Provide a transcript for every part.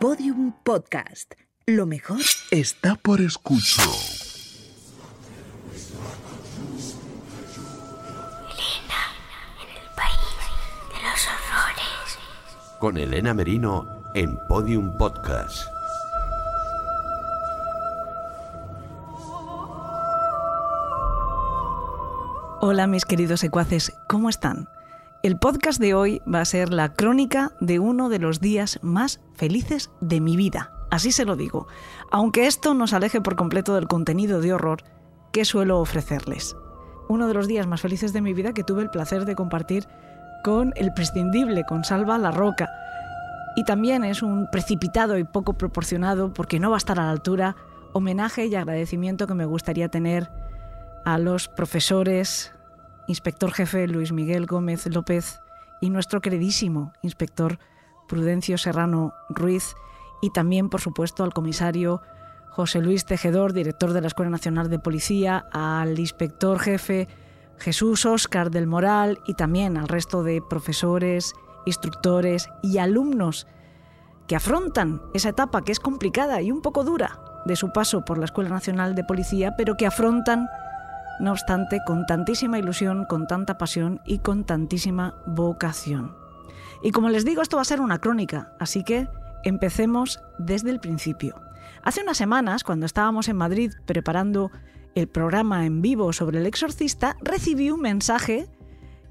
Podium Podcast. Lo mejor está por escuchar. Elena, en el país de los horrores. Con Elena Merino en Podium Podcast. Hola mis queridos secuaces, ¿cómo están? El podcast de hoy va a ser la crónica de uno de los días más felices de mi vida, así se lo digo, aunque esto nos aleje por completo del contenido de horror que suelo ofrecerles. Uno de los días más felices de mi vida que tuve el placer de compartir con el prescindible, con Salva La Roca. Y también es un precipitado y poco proporcionado, porque no va a estar a la altura, homenaje y agradecimiento que me gustaría tener a los profesores, inspector jefe Luis Miguel Gómez López y nuestro queridísimo inspector Prudencio Serrano Ruiz y también, por supuesto, al comisario José Luis Tejedor, director de la Escuela Nacional de Policía, al inspector jefe Jesús Óscar del Moral y también al resto de profesores, instructores y alumnos que afrontan esa etapa que es complicada y un poco dura de su paso por la Escuela Nacional de Policía, pero que afrontan no obstante, con tantísima ilusión, con tanta pasión y con tantísima vocación. Y como les digo, esto va a ser una crónica, así que empecemos desde el principio. Hace unas semanas, cuando estábamos en Madrid preparando el programa en vivo sobre el exorcista, recibí un mensaje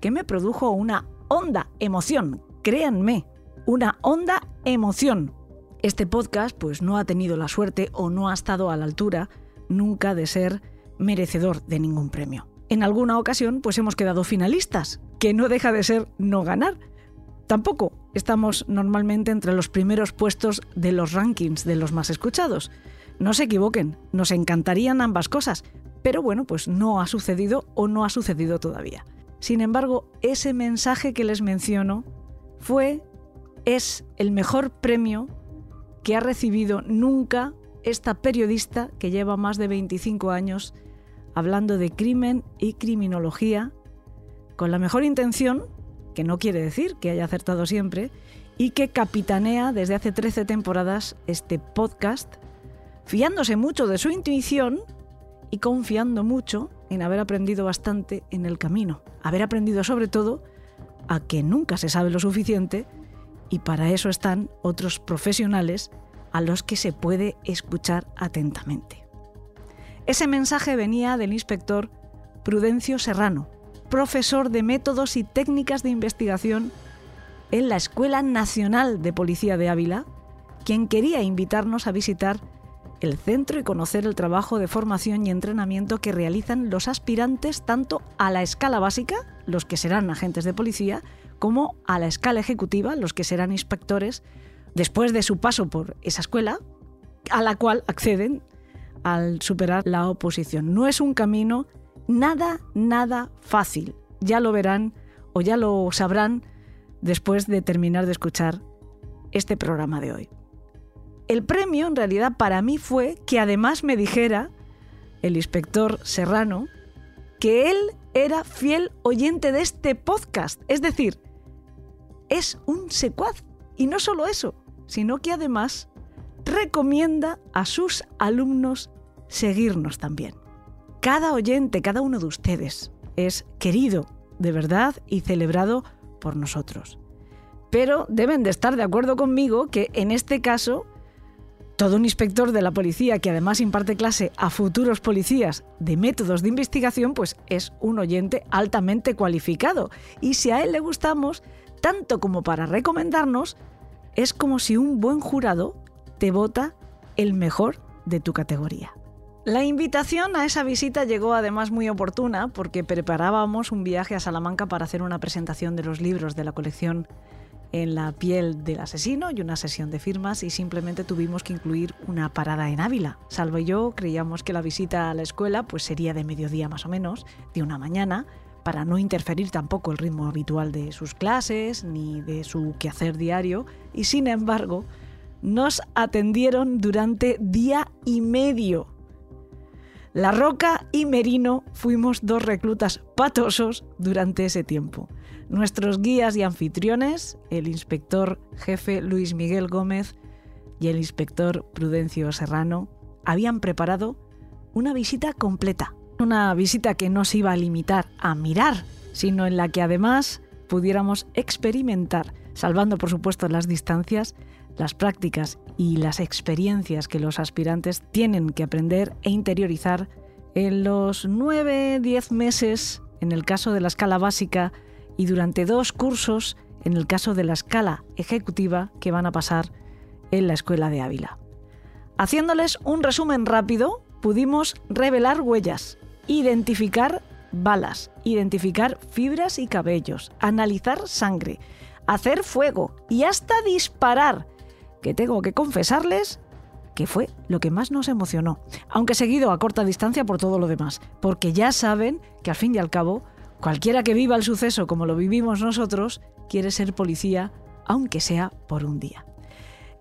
que me produjo una honda emoción, créanme, una honda emoción. Este podcast pues no ha tenido la suerte o no ha estado a la altura nunca de ser merecedor de ningún premio. En alguna ocasión, pues hemos quedado finalistas, que no deja de ser no ganar. Tampoco estamos normalmente entre los primeros puestos de los rankings de los más escuchados. No se equivoquen, nos encantarían ambas cosas, pero bueno, pues no ha sucedido o no ha sucedido todavía. Sin embargo, ese mensaje que les menciono fue, es el mejor premio que ha recibido nunca esta periodista que lleva más de 25 años hablando de crimen y criminología con la mejor intención, que no quiere decir que haya acertado siempre, y que capitanea desde hace 13 temporadas este podcast, fiándose mucho de su intuición y confiando mucho en haber aprendido bastante en el camino, haber aprendido sobre todo a que nunca se sabe lo suficiente y para eso están otros profesionales a los que se puede escuchar atentamente. Ese mensaje venía del inspector Prudencio Serrano, profesor de métodos y técnicas de investigación en la Escuela Nacional de Policía de Ávila, quien quería invitarnos a visitar el centro y conocer el trabajo de formación y entrenamiento que realizan los aspirantes tanto a la escala básica, los que serán agentes de policía, como a la escala ejecutiva, los que serán inspectores, después de su paso por esa escuela, a la cual acceden al superar la oposición. No es un camino nada, nada fácil. Ya lo verán o ya lo sabrán después de terminar de escuchar este programa de hoy. El premio en realidad para mí fue que además me dijera el inspector Serrano que él era fiel oyente de este podcast. Es decir, es un secuaz. Y no solo eso, sino que además recomienda a sus alumnos seguirnos también. Cada oyente, cada uno de ustedes es querido de verdad y celebrado por nosotros. Pero deben de estar de acuerdo conmigo que en este caso, todo un inspector de la policía que además imparte clase a futuros policías de métodos de investigación, pues es un oyente altamente cualificado. Y si a él le gustamos, tanto como para recomendarnos, es como si un buen jurado te vota el mejor de tu categoría. La invitación a esa visita llegó además muy oportuna porque preparábamos un viaje a Salamanca para hacer una presentación de los libros de la colección en la piel del asesino y una sesión de firmas y simplemente tuvimos que incluir una parada en Ávila. Salvo yo creíamos que la visita a la escuela pues sería de mediodía más o menos, de una mañana, para no interferir tampoco el ritmo habitual de sus clases ni de su quehacer diario y sin embargo nos atendieron durante día y medio. La Roca y Merino fuimos dos reclutas patosos durante ese tiempo. Nuestros guías y anfitriones, el inspector jefe Luis Miguel Gómez, y el inspector Prudencio Serrano habían preparado una visita completa. Una visita que no se iba a limitar a mirar, sino en la que además pudiéramos experimentar, salvando por supuesto las distancias, las prácticas y las experiencias que los aspirantes tienen que aprender e interiorizar en los 9-10 meses en el caso de la escala básica y durante dos cursos en el caso de la escala ejecutiva que van a pasar en la Escuela de Ávila. Haciéndoles un resumen rápido, pudimos revelar huellas, identificar balas, identificar fibras y cabellos, analizar sangre, hacer fuego y hasta disparar, que tengo que confesarles que fue lo que más nos emocionó, aunque seguido a corta distancia por todo lo demás, porque ya saben que al fin y al cabo, cualquiera que viva el suceso como lo vivimos nosotros, quiere ser policía, aunque sea por un día.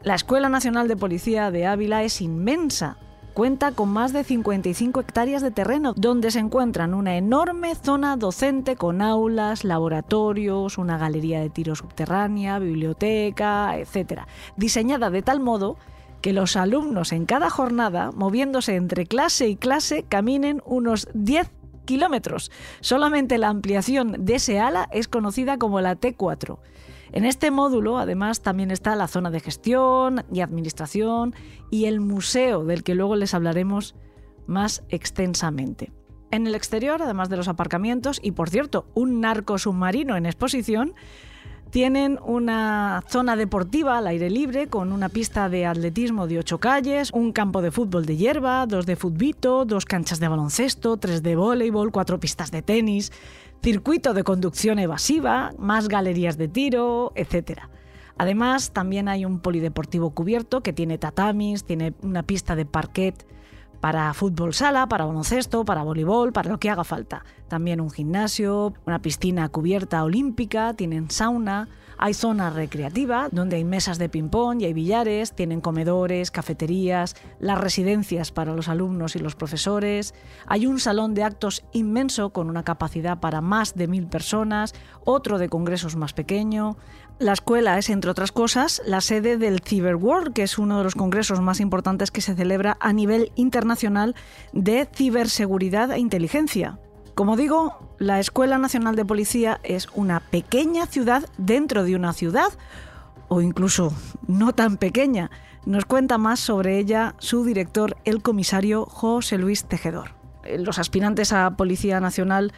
La Escuela Nacional de Policía de Ávila es inmensa. Cuenta con más de 55 hectáreas de terreno, donde se encuentran una enorme zona docente con aulas, laboratorios, una galería de tiro subterránea, biblioteca, etc. Diseñada de tal modo que los alumnos en cada jornada, moviéndose entre clase y clase, caminen unos 10 kilómetros. Solamente la ampliación de ese ala es conocida como la T4. En este módulo, además, también está la zona de gestión y administración y el museo, del que luego les hablaremos más extensamente. En el exterior, además de los aparcamientos y, por cierto, un narco submarino en exposición, tienen una zona deportiva al aire libre con una pista de atletismo de ocho calles, un campo de fútbol de hierba, dos de futbito, dos canchas de baloncesto, tres de voleibol, cuatro pistas de tenis, circuito de conducción evasiva, más galerías de tiro, etc. Además, también hay un polideportivo cubierto que tiene tatamis, tiene una pista de parquet para fútbol sala, para baloncesto, para voleibol, para lo que haga falta. También un gimnasio, una piscina cubierta olímpica, tienen sauna, hay zona recreativa donde hay mesas de ping-pong y hay billares, tienen comedores, cafeterías, las residencias para los alumnos y los profesores, hay un salón de actos inmenso con una capacidad para más de mil personas, otro de congresos más pequeño, la escuela es, entre otras cosas, la sede del Cyber World, que es uno de los congresos más importantes que se celebra a nivel internacional de ciberseguridad e inteligencia. Como digo, la Escuela Nacional de Policía es una pequeña ciudad dentro de una ciudad, o incluso no tan pequeña. Nos cuenta más sobre ella su director, el comisario José Luis Tejedor. Los aspirantes a Policía Nacional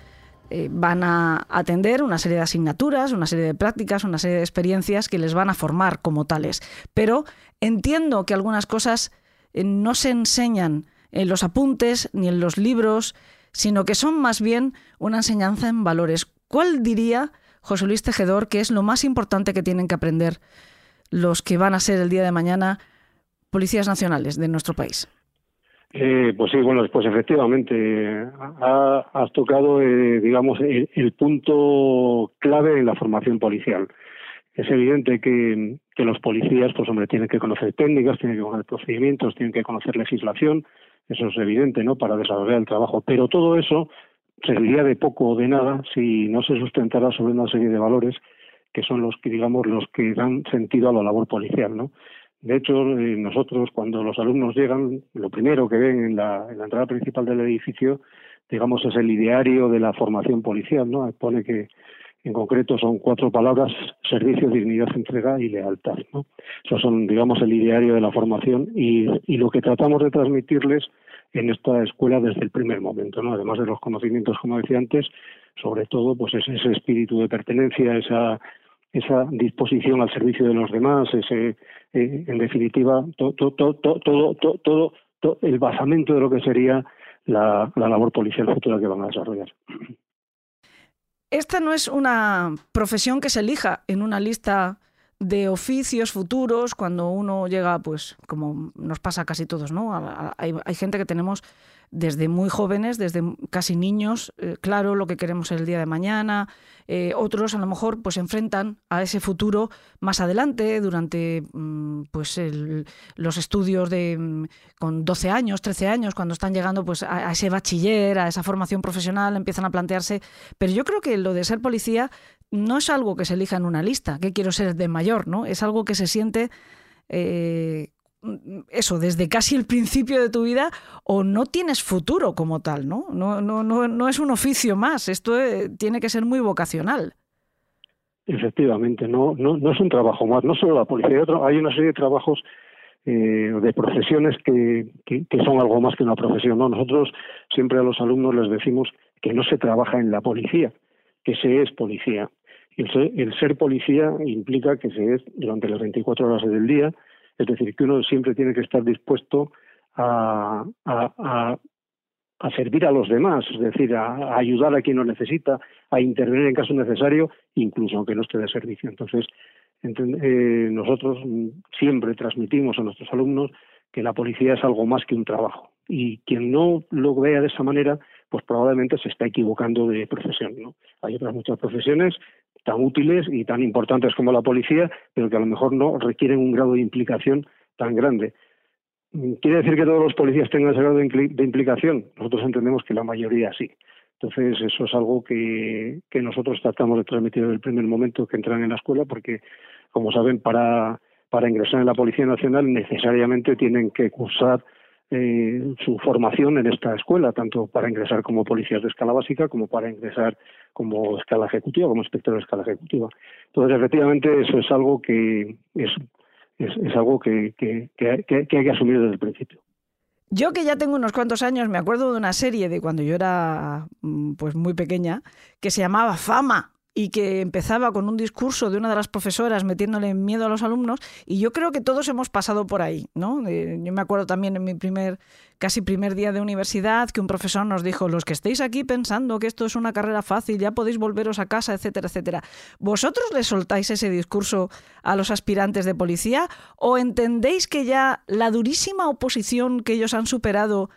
eh, van a atender una serie de asignaturas, una serie de prácticas, una serie de experiencias que les van a formar como tales. Pero entiendo que algunas cosas eh, no se enseñan en los apuntes ni en los libros, sino que son más bien una enseñanza en valores. ¿Cuál diría José Luis Tejedor que es lo más importante que tienen que aprender los que van a ser el día de mañana policías nacionales de nuestro país? Eh, pues sí, bueno, pues efectivamente has tocado, eh, digamos, el, punto clave en la formación policial. Es evidente que, que, los policías, pues hombre, tienen que conocer técnicas, tienen que conocer procedimientos, tienen que conocer legislación, eso es evidente, ¿no?, para desarrollar el trabajo. Pero todo eso serviría de poco o de nada si no se sustentara sobre una serie de valores que son los que, digamos, los que dan sentido a la labor policial, ¿no? De hecho, eh, nosotros cuando los alumnos llegan, lo primero que ven en la, entrada principal del edificio, digamos, es el ideario de la formación policial, ¿no? Pone que en concreto son cuatro palabras, servicio, dignidad, entrega y lealtad, ¿no? Esos son, digamos, el ideario de la formación y, lo que tratamos de transmitirles en esta escuela desde el primer momento, ¿no? Además de los conocimientos, como decía antes, sobre todo, pues ese espíritu de pertenencia, esa disposición al servicio de los demás, ese, eh, en definitiva, todo, todo, todo, todo, todo, el basamento de lo que sería la labor policial futura que van a desarrollar. Esta no es una profesión que se elija en una lista de oficios futuros cuando uno llega, pues como nos pasa casi todos, ¿no? Hay, hay gente que tenemos desde muy jóvenes, desde casi niños, eh, claro lo que queremos el día de mañana. Eh, otros a lo mejor pues enfrentan a ese futuro más adelante, durante mm, pues los estudios de mm, con 12 años, 13 años, cuando están llegando pues a, ese bachiller, a esa formación profesional, empiezan a plantearse. Pero yo creo que lo de ser policía no es algo que se elija en una lista, que quiero ser de mayor, ¿no? Es algo que se siente eh, eso, desde casi el principio de tu vida, o no tienes futuro como tal, ¿no? No, no, no, no es un oficio más, esto eh, tiene que ser muy vocacional. Efectivamente, no, no, no es un trabajo más, no solo la policía, hay, una serie de trabajos eh, de profesiones que, que, que, son algo más que una profesión. ¿no? Nosotros siempre a los alumnos les decimos que no se trabaja en la policía, que se es policía. El ser, el ser policía implica que se es durante las 24 horas del día, es decir, que uno siempre tiene que estar dispuesto a, servir a los demás, es decir, a, a, ayudar a quien lo necesita, a intervenir en caso necesario, incluso aunque no esté de servicio. Entonces, eh, nosotros siempre transmitimos a nuestros alumnos que la policía es algo más que un trabajo. Y quien no lo vea de esa manera, pues probablemente se está equivocando de profesión. ¿no? Hay otras muchas profesiones tan útiles y tan importantes como la policía, pero que a lo mejor no requieren un grado de implicación tan grande. ¿Quiere decir que todos los policías tengan ese grado de implicación? Nosotros entendemos que la mayoría sí. Entonces, eso es algo que, nosotros tratamos de transmitir desde el primer momento que entran en la escuela, porque, como saben, para, para ingresar en la Policía Nacional necesariamente tienen que cursar eh, su formación en esta escuela, tanto para ingresar como policías de escala básica como para ingresar como escala ejecutiva, como inspector de escala ejecutiva. Entonces, efectivamente, eso es algo que es, es, algo que, que, que, que hay que asumir desde el principio. Yo que ya tengo unos cuantos años, me acuerdo de una serie de cuando yo era pues muy pequeña que se llamaba Fama y que empezaba con un discurso de una de las profesoras metiéndole miedo a los alumnos y yo creo que todos hemos pasado por ahí, ¿no? Yo me acuerdo también en mi primer casi primer día de universidad que un profesor nos dijo, "Los que estéis aquí pensando que esto es una carrera fácil, ya podéis volveros a casa, etcétera, etcétera." ¿Vosotros le soltáis ese discurso a los aspirantes de policía o entendéis que ya la durísima oposición que ellos han superado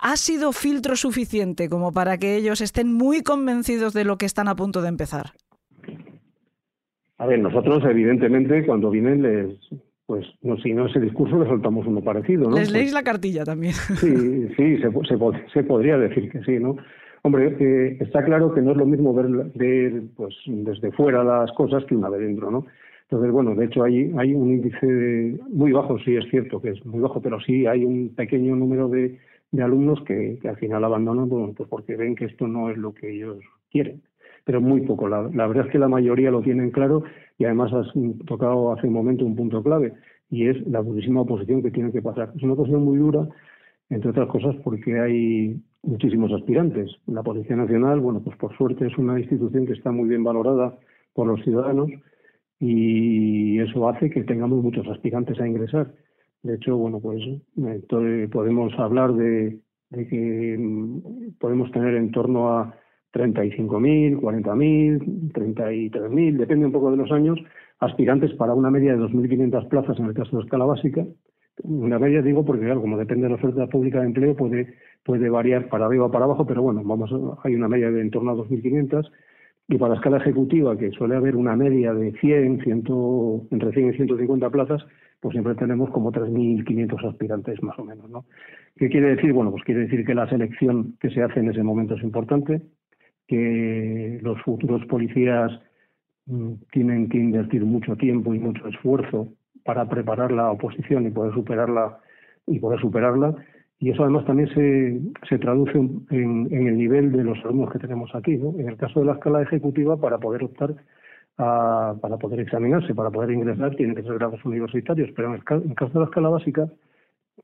ha sido filtro suficiente como para que ellos estén muy convencidos de lo que están a punto de empezar? A ver, nosotros evidentemente cuando vienen les, pues no, si no ese discurso les soltamos uno parecido, ¿no? Les leéis la cartilla también. Sí, sí, se, se, se podría decir que sí, ¿no? Hombre, eh, está claro que no es lo mismo ver, ver pues desde fuera las cosas que una vez dentro, ¿no? Entonces, bueno, de hecho hay, hay un índice de, muy bajo, sí es cierto que es muy bajo, pero sí hay un pequeño número de, de alumnos que, que, al final abandonan bueno, pues porque ven que esto no es lo que ellos quieren. Pero muy poco. La, la, verdad es que la mayoría lo tienen claro y además has tocado hace un momento un punto clave y es la durísima oposición que tiene que pasar. Es una oposición muy dura, entre otras cosas porque hay muchísimos aspirantes. La Policía Nacional, bueno, pues por suerte es una institución que está muy bien valorada por los ciudadanos y eso hace que tengamos muchos aspirantes a ingresar de hecho, bueno, pues podemos hablar de, de que mm, podemos tener en torno a 35.000, 40.000, 33.000, depende un poco de los años, aspirantes para una media de 2.500 plazas en el caso de escala básica. Una media digo porque, claro, como depende de la oferta pública de empleo, puede, puede variar para arriba o para abajo, pero bueno, vamos hay una media de en torno a 2.500. Y para la escala ejecutiva, que suele haber una media de 100, 100 entre 100 y 150 plazas, pues siempre tenemos como 3.500 aspirantes más o menos, ¿no? ¿Qué quiere decir? Bueno, pues quiere decir que la selección que se hace en ese momento es importante, que los futuros policías mmm, tienen que invertir mucho tiempo y mucho esfuerzo para preparar la oposición y poder superarla y poder superarla y eso además también se, se traduce en, en, el nivel de los alumnos que tenemos aquí. ¿no? En el caso de la escala ejecutiva, para poder optar a, para poder examinarse, para poder ingresar, tienen que ser grados universitarios, pero en caso de la escala básica,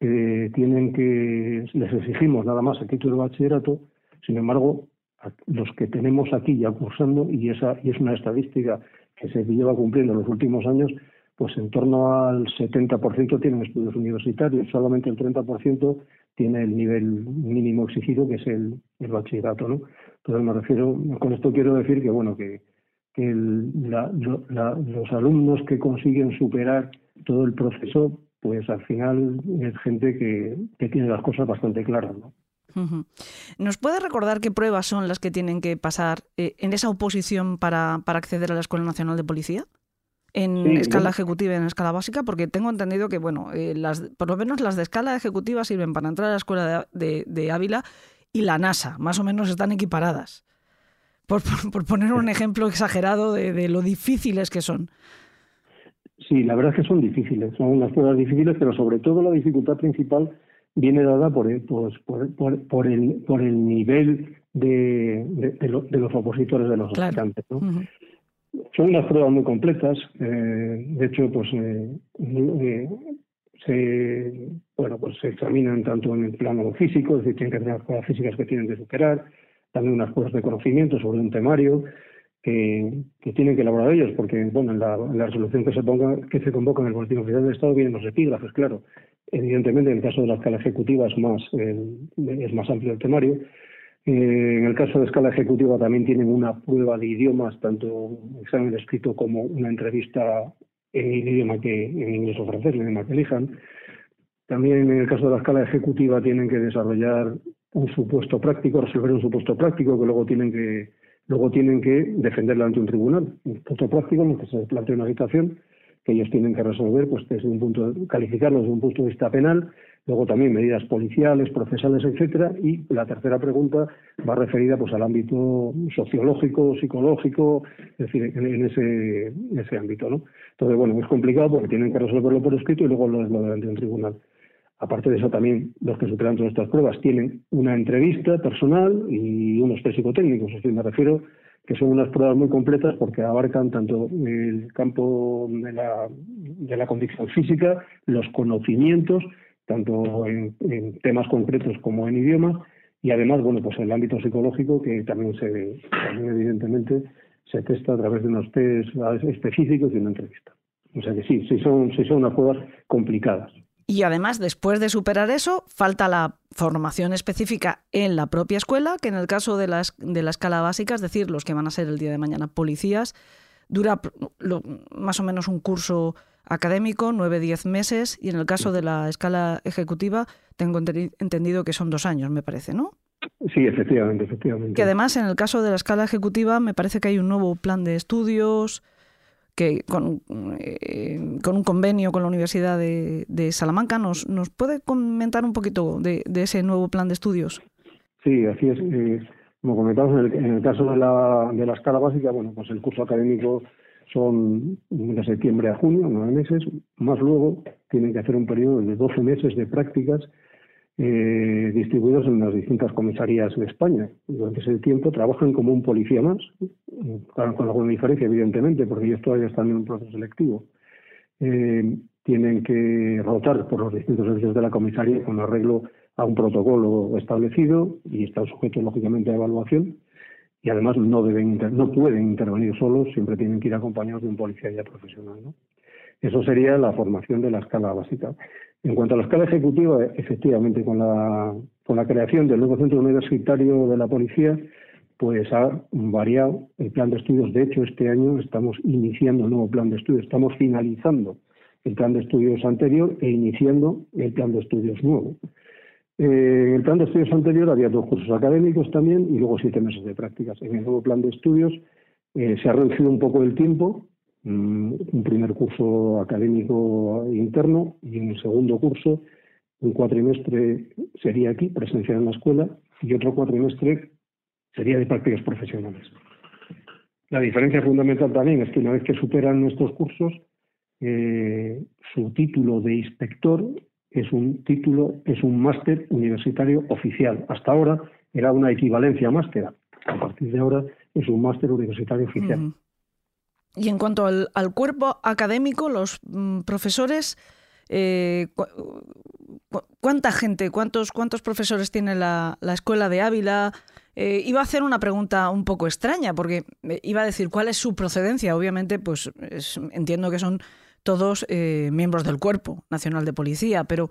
eh, tienen que, les exigimos nada más el título de bachillerato, sin embargo, los que tenemos aquí ya cursando, y, esa, y es una estadística que se lleva cumpliendo en los últimos años, pues en torno al 70% tienen estudios universitarios, solamente el 30% tiene el nivel mínimo exigido, que es el, el bachillerato, ¿no? Entonces me refiero, con esto quiero decir que, bueno, que, que el, la, la, los alumnos que consiguen superar todo el proceso, pues al final es gente que, que tiene las cosas bastante claras, ¿no? ¿Nos puede recordar qué pruebas son las que tienen que pasar eh, en esa oposición para, para acceder a la Escuela Nacional de Policía? en sí, escala bueno. ejecutiva y en escala básica, porque tengo entendido que, bueno, eh, las, por lo menos las de escala ejecutiva sirven para entrar a la escuela de, de, de Ávila y la NASA, más o menos están equiparadas. Por, por, por poner un ejemplo exagerado de, de, lo difíciles que son. Sí, la verdad es que son difíciles, son unas pruebas difíciles, pero sobre todo la dificultad principal viene dada por el, pues, por, por, por, el, por el nivel de, de, de, lo, de los opositores de los Claro. Son unas pruebas muy completas. eh, de hecho, pues eh, eh, se bueno pues se examinan tanto en el plano físico, es decir, tienen que tener las pruebas físicas que tienen que superar, también unas pruebas de conocimiento sobre un temario que, tienen que elaborar ellos, porque bueno en la, resolución que se convoca en el boletín oficial del Estado vienen los epígrafes, claro. Evidentemente, en el caso de la escala ejecutiva es más es más amplio el temario. Eh, en el caso de escala ejecutiva también tienen una prueba de idiomas, tanto examen escrito como una entrevista en el idioma que en inglés o francés, el idioma que elijan. También en el caso de la escala ejecutiva tienen que desarrollar un supuesto práctico, resolver un supuesto práctico que luego tienen que luego tienen que defenderlo ante un tribunal. Un supuesto práctico en el que se plantea una situación que ellos tienen que resolver, pues desde un punto, calificarlo desde un punto de vista penal, luego también medidas policiales, procesales, etcétera, y la tercera pregunta va referida pues al ámbito sociológico, psicológico, es decir, en, ese, ese ámbito, ¿no? Entonces, bueno, es complicado porque tienen que resolverlo por escrito y luego lo lo delante de un tribunal. Aparte de eso, también los que superan todas estas pruebas tienen una entrevista personal y unos test psicotécnicos. Es decir, me refiero que son unas pruebas muy completas porque abarcan tanto el campo de la, de condición física, los conocimientos, tanto en, temas concretos como en idiomas, y además, bueno, pues el ámbito psicológico que también se, también evidentemente se testa a través de unos test específicos y una entrevista. O sea que sí son, sí son unas pruebas complicadas. Y además, después de superar eso, falta la formación específica en la propia escuela, que en el caso de la, de la escala básica, es decir, los que van a ser el día de mañana policías, dura lo- más o menos un curso académico, 9-10 meses, y en el caso de la escala ejecutiva, tengo ente- entendido que son dos años, me parece, ¿no? Sí, efectivamente, efectivamente. Que además, en el caso de la escala ejecutiva, me parece que hay un nuevo plan de estudios que con, eh, con un convenio con la Universidad de, Salamanca. ¿Nos, ¿Nos puede comentar un poquito de, de ese nuevo plan de estudios? Sí, así es. Eh, como comentamos, en el, en el caso de la, de la escala básica, bueno, pues el curso académico son de septiembre a junio, nueve meses, más luego tienen que hacer un periodo de 12 meses de prácticas eh, distribuidos en las distintas comisarías de España. Durante ese tiempo trabajan como un policía más, claro, con alguna diferencia, evidentemente, porque ellos todavía están en un proceso selectivo. Eh, tienen que rotar por los distintos servicios de la comisaría con arreglo a un protocolo establecido y están sujetos, lógicamente, a evaluación. Y además no deben no pueden intervenir solos, siempre tienen que ir acompañados de un policía ya profesional. Eso sería la formación de la escala básica. En cuanto a la escala ejecutiva, efectivamente, con la, con la creación del nuevo centro universitario de la policía, pues ha variado el plan de estudios. De hecho, este año estamos iniciando un nuevo plan de estudios, estamos finalizando el plan de estudios anterior e iniciando el plan de estudios nuevo. Eh, en el plan de estudios anterior había dos cursos académicos también y luego siete meses de prácticas. En el nuevo plan de estudios eh, se ha reducido un poco el tiempo, un primer curso académico interno y el segundo curso un cuatrimestre sería aquí, presencial en la escuela, y otro cuatrimestre sería de prácticas profesionales. La diferencia fundamental también es que una vez que superan nuestros cursos, eh, su título de inspector es un título, es un máster universitario oficial. Hasta ahora era una equivalencia máster. A partir de ahora es un máster universitario oficial. Y en cuanto al, cuerpo académico, los mm, profesores, eh, cu- cu- ¿cuánta gente, cuántos, cuántos profesores tiene la, la escuela de Ávila? Eh, iba a hacer una pregunta un poco extraña, porque iba a decir cuál es su procedencia. Obviamente, pues es- entiendo que son todos eh, miembros del Cuerpo Nacional de Policía, pero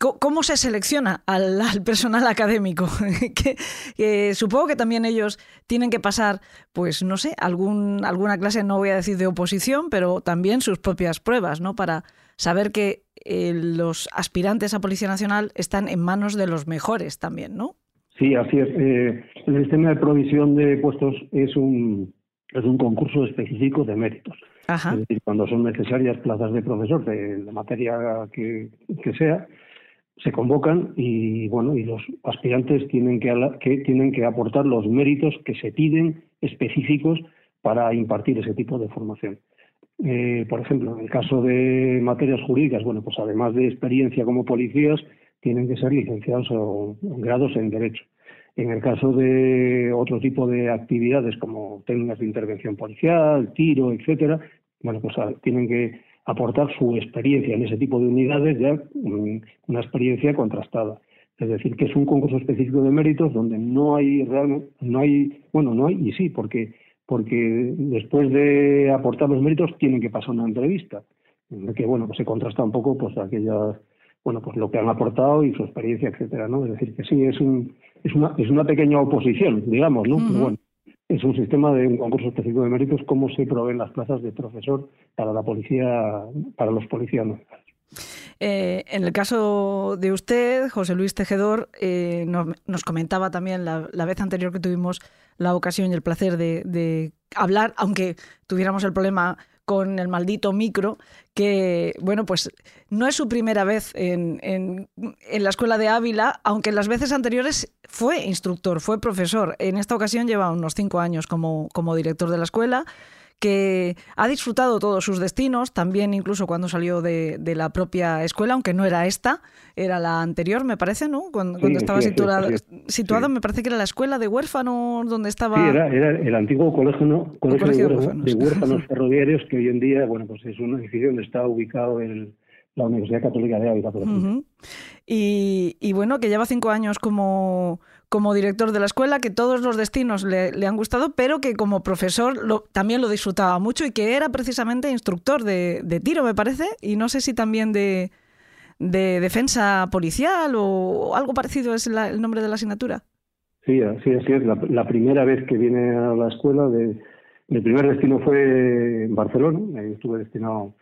¿cómo se selecciona al, al personal académico? que, que supongo que también ellos tienen que pasar, pues no sé, algún, alguna clase, no voy a decir de oposición, pero también sus propias pruebas, ¿no? Para saber que eh, los aspirantes a Policía Nacional están en manos de los mejores también, ¿no? Sí, así es. Eh, el sistema de provisión de puestos es un, es un concurso específico de méritos. Ajá. Es decir, cuando son necesarias plazas de profesor de la materia que, que sea, se convocan y bueno y los aspirantes tienen que, que tienen que aportar los méritos que se piden específicos para impartir ese tipo de formación. eh, por ejemplo, en el caso de materias jurídicas, bueno, pues además de experiencia como policías, tienen que ser licenciados o grados en Derecho. En el caso de otro tipo de actividades como técnicas de intervención policial, tiro, etcétera, bueno, pues ah, tienen que aportar su experiencia en ese tipo de unidades, ya mm, una experiencia contrastada. Es decir, que es un concurso específico de méritos donde no hay no hay, bueno, no hay y sí, porque porque después de aportar los méritos tienen que pasar una entrevista, que bueno, pues se contrasta un poco pues aquellas bueno, pues lo que han aportado y su experiencia, etcétera, ¿no? Es decir, que sí es un es una es una pequeña oposición, digamos, ¿no? Pero bueno, es un sistema de un concurso específico de méritos cómo se proveen las plazas de profesor para la policía para los policías eh, en el caso de usted, José Luis Tejedor, eh, nos, comentaba también la, vez anterior que tuvimos la ocasión y el placer de, hablar, aunque tuviéramos el problema con el maldito micro, que, bueno, pues no es su primera vez en, en, la escuela de Ávila, aunque en las veces anteriores fue instructor, fue profesor. En esta ocasión lleva unos cinco años como, como director de la escuela que ha disfrutado todos sus destinos, también incluso cuando salió de, la propia escuela, aunque no era esta, era la anterior, me parece, ¿no? Cuando, estaba situada, me parece que era la escuela de huérfanos donde estaba... Sí, era, el antiguo colegio, colegio, de, huérfanos, ferroviarios, que hoy en día, bueno, pues es un edificio donde está ubicado el, la Universidad Católica de Ávila, por ejemplo. y, y, bueno, que lleva cinco años como, como director de la escuela, que todos los destinos le, han gustado, pero que como profesor también lo disfrutaba mucho y que era precisamente instructor de, tiro, me parece, y no sé si también de, defensa policial o algo parecido es el nombre de la asignatura. Sí, así, es. La, primera vez que viene a la escuela, de, mi primer destino fue en Barcelona, ahí estuve destinado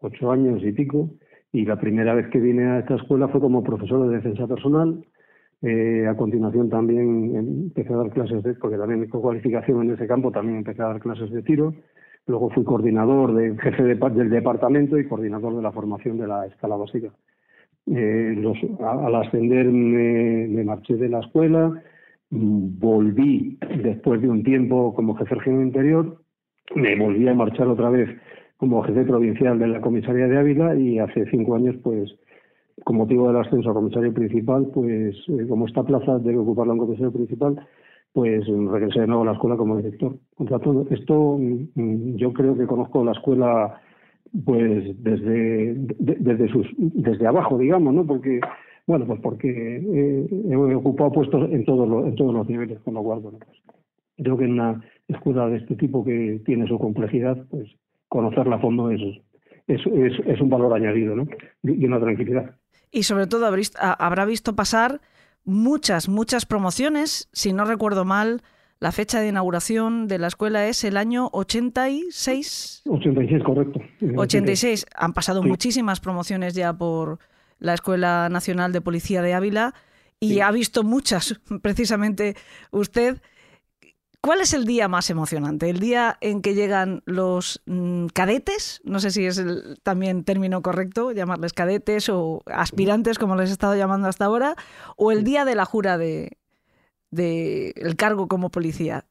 ocho años y pico, y la primera vez que vine a esta escuela fue como profesor de defensa personal eh, a continuación también empecé a dar clases de, porque también con cualificación en ese campo, también empecé a dar clases de tiro. Luego fui coordinador, de, jefe del departamento y coordinador de la formación de la escala básica. Eh, al ascender me, marché de la escuela, volví después de un tiempo como jefe regional interior, me volví a marchar otra vez como jefe provincial de la comisaría de Ávila y hace cinco años pues con motivo del ascenso a comisario principal, pues eh, como esta plaza debe ocuparla un comisario principal, pues regresé de nuevo a la escuela como director. Contra todo esto, mm, yo creo que conozco la escuela pues desde desde abajo, digamos, ¿no? Porque bueno, pues porque eh, he ocupado puestos en todos los en todos los niveles, con lo cual bueno, pues creo que en una escuela de este tipo que tiene su complejidad, pues conocerla a fondo es es, es, es un valor añadido, ¿no? Y una tranquilidad y sobre todo habrá visto pasar muchas, muchas promociones. Si no recuerdo mal, la fecha de inauguración de la escuela es el año 86. 86, correcto. 86. Han pasado muchísimas promociones ya por la Escuela Nacional de Policía de Ávila y ha visto muchas, precisamente usted. ¿Cuál es el día más emocionante? ¿El día en que llegan los mm, cadetes? No sé si es el, también término correcto llamarles cadetes o aspirantes, como les he estado llamando hasta ahora, o el día de la jura de, el cargo como policía.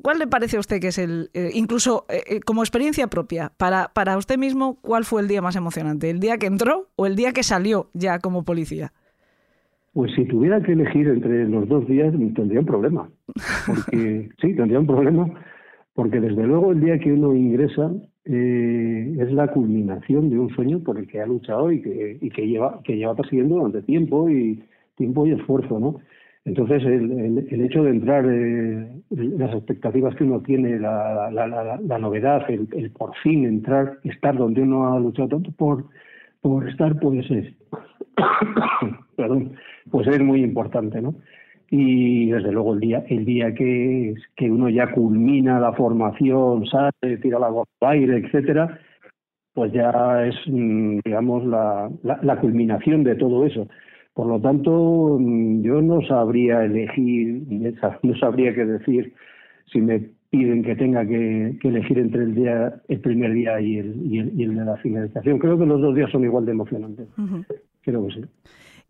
¿Cuál le parece a usted que es el, eh, incluso eh, eh, como experiencia propia, para, para usted mismo, cuál fue el día más emocionante? ¿El día que entró o el día que salió ya como policía? Pues si tuviera que elegir entre los dos días tendría un problema. Porque, sí, tendría un problema, porque desde luego el día que uno ingresa eh, es la culminación de un sueño por el que ha luchado y que, lleva que lleva persiguiendo durante tiempo y tiempo y esfuerzo, ¿no? Entonces el, el, hecho de entrar, eh, las expectativas que uno tiene, la, la, la, la novedad, el, el, por fin entrar, estar donde uno ha luchado tanto por, por estar, pues es, perdón, pues es muy importante, ¿no? Y desde luego el día, el día que, que uno ya culmina la formación, sale, tira la voz al aire, etcétera, pues ya es, mm, digamos, la, la, culminación de todo eso. Por lo tanto, mm, yo no sabría elegir, no sabría qué decir si me piden que tenga que, elegir entre el día el primer día y el, y el, de la finalización. Creo que los dos días son igual de emocionantes. Creo que sí.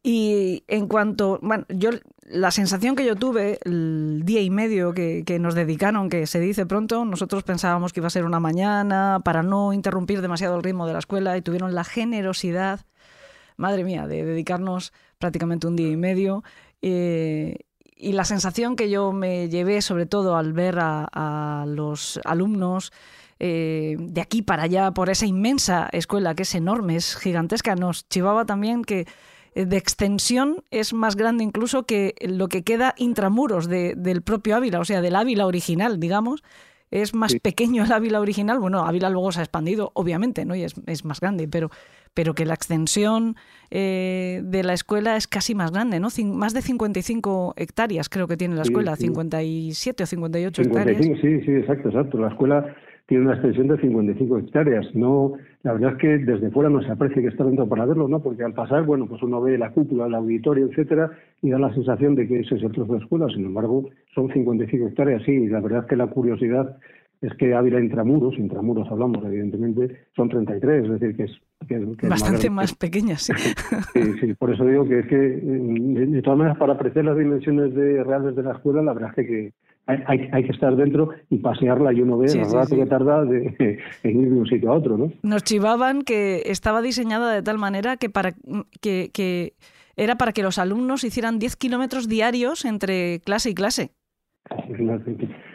Y en cuanto, bueno, yo la sensación que yo tuve el día y medio que, que, nos dedicaron, que se dice pronto, nosotros pensábamos que iba a ser una mañana para no interrumpir demasiado el ritmo de la escuela y tuvieron la generosidad, madre mía, de dedicarnos prácticamente un día y medio. Eh, y la sensación que yo me llevé, sobre todo al ver a, los alumnos, eh, de aquí para allá por esa inmensa escuela que es enorme, es gigantesca, nos chivaba también que de extensión es más grande incluso que lo que queda intramuros de, del propio Ávila, o sea, del Ávila original, digamos. Es más Sí. pequeño el Ávila original. Bueno, Ávila luego se ha expandido, obviamente, ¿no? Y es, es más grande, pero, pero que la extensión eh, de la escuela es casi más grande, ¿no? Cin- más de 55 hectáreas creo que tiene la escuela, sí. 57 o 58 hectáreas. 55, sí, sí, exacto, exacto. La escuela tiene una extensión de 55 hectáreas. No, la verdad es que desde fuera no se aprecia que está dentro para verlo, ¿no? Porque al pasar, bueno, pues uno ve la cúpula, el auditorio, etcétera, y da la sensación de que ese es el trozo de escuela. Sin embargo, son 55 hectáreas, sí. Y la verdad es que la curiosidad es que Ávila intramuros, intramuros hablamos, evidentemente, son 33, es decir, que es, que que Bastante grande. más pequeña, sí. Sí, sí, por eso digo que es que, eh, de, de todas maneras, para apreciar las dimensiones de, reales de la escuela, la verdad es que hay, hay, hay que estar dentro y pasearla y uno ve Sí, el sí, rato sí. que tarda de, en ir de un sitio a otro, ¿no? Nos chivaban que estaba diseñada de tal manera que, para, que, que era para que los alumnos hicieran 10 kilómetros diarios entre clase y clase.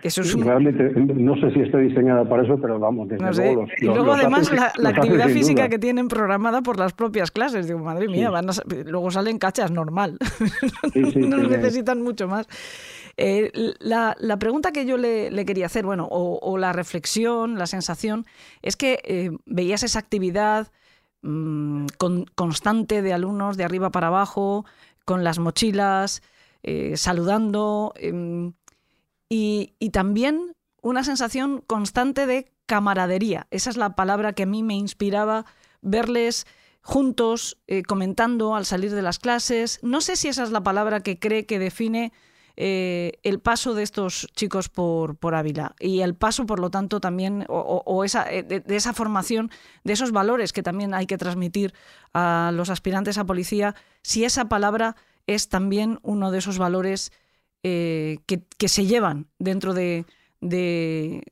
Eso es un, Realmente, no sé si está diseñada para eso, pero vamos, desde No sé. luego. los- y luego los además hace- la, la actividad física duda. que tienen programada por las propias clases. Digo, madre mía, Sí. van a luego salen cachas normal. Sí, sí, no necesitan mucho más. Eh, la, pregunta que yo le, quería hacer, bueno, o, la reflexión, la sensación, es que eh, veías esa actividad mm, con- constante de alumnos de arriba para abajo, con las mochilas, eh, saludando, em, y, también una sensación constante de camaradería. Esa es la palabra que a mí me inspiraba verles juntos, comentando al salir de las clases. No sé si esa es la palabra que cree que define eh, el paso de estos chicos por, por Ávila y el paso, por lo tanto, también, o, o- esa, eh, de, esa formación, de esos valores que también hay que transmitir a los aspirantes a policía, si esa palabra es también uno de esos valores eh, que, que se llevan dentro de, de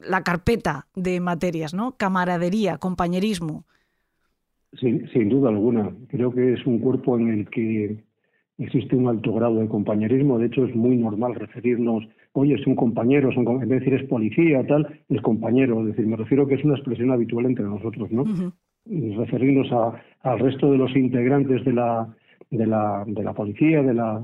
la carpeta de materias, ¿no? Camaradería, compañerismo. Sin duda alguna. Creo que es un cuerpo en el que existe un alto grado de compañerismo. De hecho, es muy normal referirnos, oye, es un compañero, es un com- en vez de decir es policía, tal, es compañero. Es decir, me refiero que es una expresión habitual entre nosotros, ¿no? Y referirnos a- al resto de los integrantes de la de la, de la policía, de la,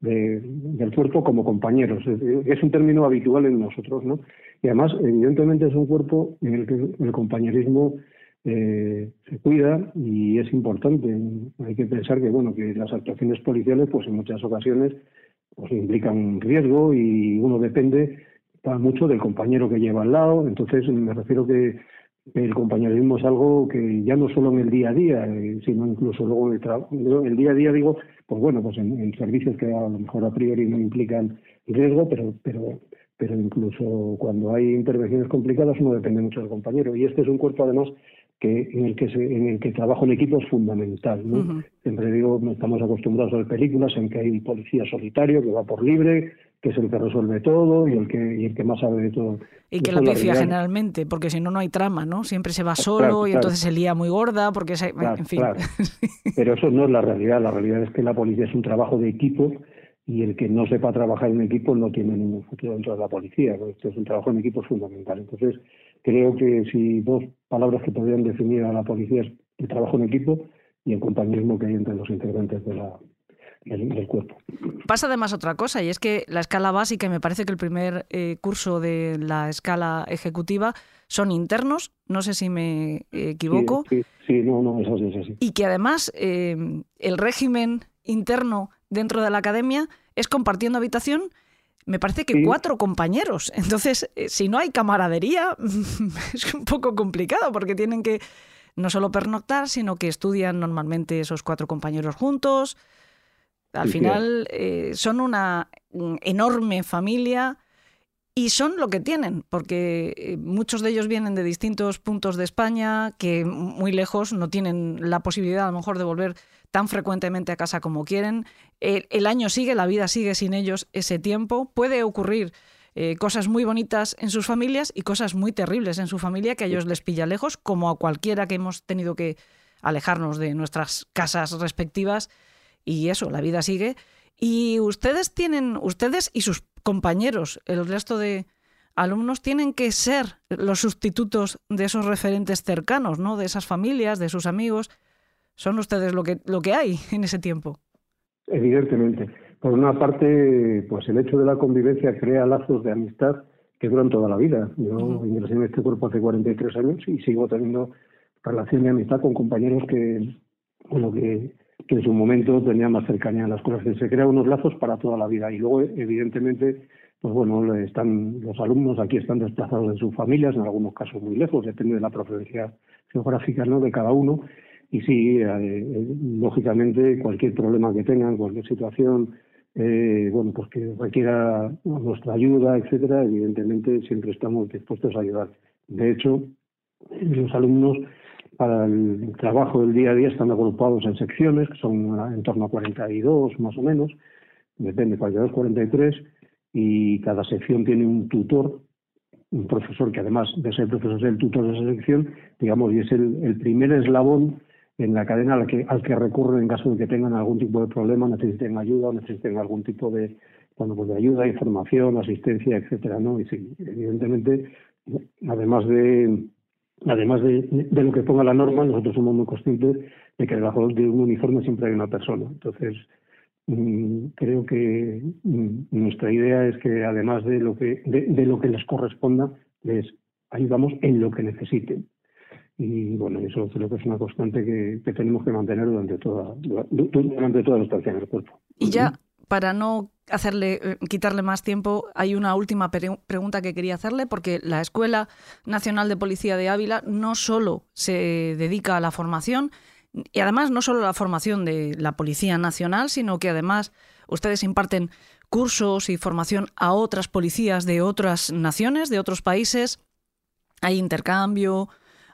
de- del cuerpo como compañeros. Es, es un término habitual en nosotros, ¿no? Y además, evidentemente, es un cuerpo en el que el compañerismo eh, se cuida y es importante. Hay que pensar que, bueno, que las actuaciones policiales, pues en muchas ocasiones, pues implican riesgo y uno depende mucho del compañero que lleva al lado. Entonces, me refiero que el compañerismo es algo que ya no solo en el día a día, eh, sino incluso luego en el trabajo. El día a día digo, pues bueno, pues en, en servicios que a lo mejor a priori no implican riesgo, pero, pero, pero incluso cuando hay intervenciones complicadas uno depende mucho del compañero. Y este es un cuerpo además que en el que se, en el que el trabajo en equipo es fundamental. ¿no? Siempre digo, estamos acostumbrados a ver películas en que hay un policía solitario que va por libre, que es el que resuelve todo y el que, y el que más sabe de todo. Y que Eso la pifia generalmente, porque si no, no hay trama, ¿no? Siempre se va solo Claro, y claro. entonces se lía muy gorda, porque, se- Claro, en fin. Pero eso no es la realidad. La realidad es que la policía es un trabajo de equipo y el que no sepa trabajar en equipo no tiene ningún futuro dentro de la policía. Esto es un trabajo en equipo fundamental. Entonces, creo que si dos palabras que podrían definir a la policía es el trabajo en equipo y el compañerismo que hay entre los integrantes de la, del, del cuerpo. Pasa además otra cosa, y es que la escala básica, y me parece que el primer eh, curso de la escala ejecutiva son internos, no sé si me eh, equivoco, Sí, sí, sí, no, no, eso sí, es así. y que además eh, el régimen interno dentro de la academia es compartiendo habitación, me parece que Sí. cuatro compañeros. Entonces, eh, si no hay camaradería, es un poco complicado porque tienen que no solo pernoctar, sino que estudian normalmente esos cuatro compañeros juntos. Al Sí, final eh, son una mm, enorme familia y son lo que tienen, porque eh, muchos de ellos vienen de distintos puntos de España, que muy lejos no tienen la posibilidad a lo mejor de volver tan frecuentemente a casa como quieren. El, año sigue, la vida sigue sin ellos ese tiempo. Puede ocurrir eh, cosas muy bonitas en sus familias y cosas muy terribles en su familia que a ellos les pilla lejos, como a cualquiera que hemos tenido que alejarnos de nuestras casas respectivas. Y eso, la vida sigue. Y ustedes tienen, ustedes y sus compañeros, el resto de alumnos tienen que ser los sustitutos de esos referentes cercanos, ¿no? De esas familias, de sus amigos. Son ustedes lo que, lo que hay en ese tiempo. Evidentemente. Por una parte, pues el hecho de la convivencia crea lazos de amistad que duran toda la vida. Yo ingresé en este cuerpo hace 43 años y sigo teniendo relación de amistad con compañeros que, bueno, que que en su momento tenía más cercanía a las cosas. Se crean unos lazos para toda la vida y luego, evidentemente, pues bueno, están los alumnos aquí están desplazados de sus familias, en algunos casos muy lejos, depende de la procedencia geográfica ¿no? de cada uno. Y sí, eh, eh, lógicamente, cualquier problema que tengan, cualquier situación, eh, bueno, pues que requiera nuestra ayuda, etcétera, evidentemente siempre estamos dispuestos a ayudar. De hecho, los alumnos para el trabajo del día a día están agrupados en secciones, que son en torno a 42 más o menos, depende, 42, 43, y cada sección tiene un tutor, un profesor que además de ser profesor es el tutor de esa sección, digamos, y es el, primer eslabón en la cadena al que, al que recurren en caso de que tengan algún tipo de problema, necesiten ayuda o necesiten algún tipo de, bueno, pues de ayuda, información, asistencia, etcétera, ¿no? Y sí, evidentemente, además de además de, lo que ponga la norma, nosotros somos muy conscientes de que debajo de un uniforme siempre hay una persona. Entonces, mm, creo que mm, nuestra idea es que además de lo que, de, lo que les corresponda, les ayudamos en lo que necesiten. Y bueno, eso creo que es una constante que, tenemos que mantener durante toda, durante toda nuestra estancia en el cuerpo. Y ya, para no hacerle, eh, quitarle más tiempo, hay una última pregunta que quería hacerle, porque la Escuela Nacional de Policía de Ávila no solo se dedica a la formación, y además no solo a la formación de la Policía Nacional, sino que además ustedes imparten cursos y formación a otras policías de otras naciones, de otros países. Hay intercambio,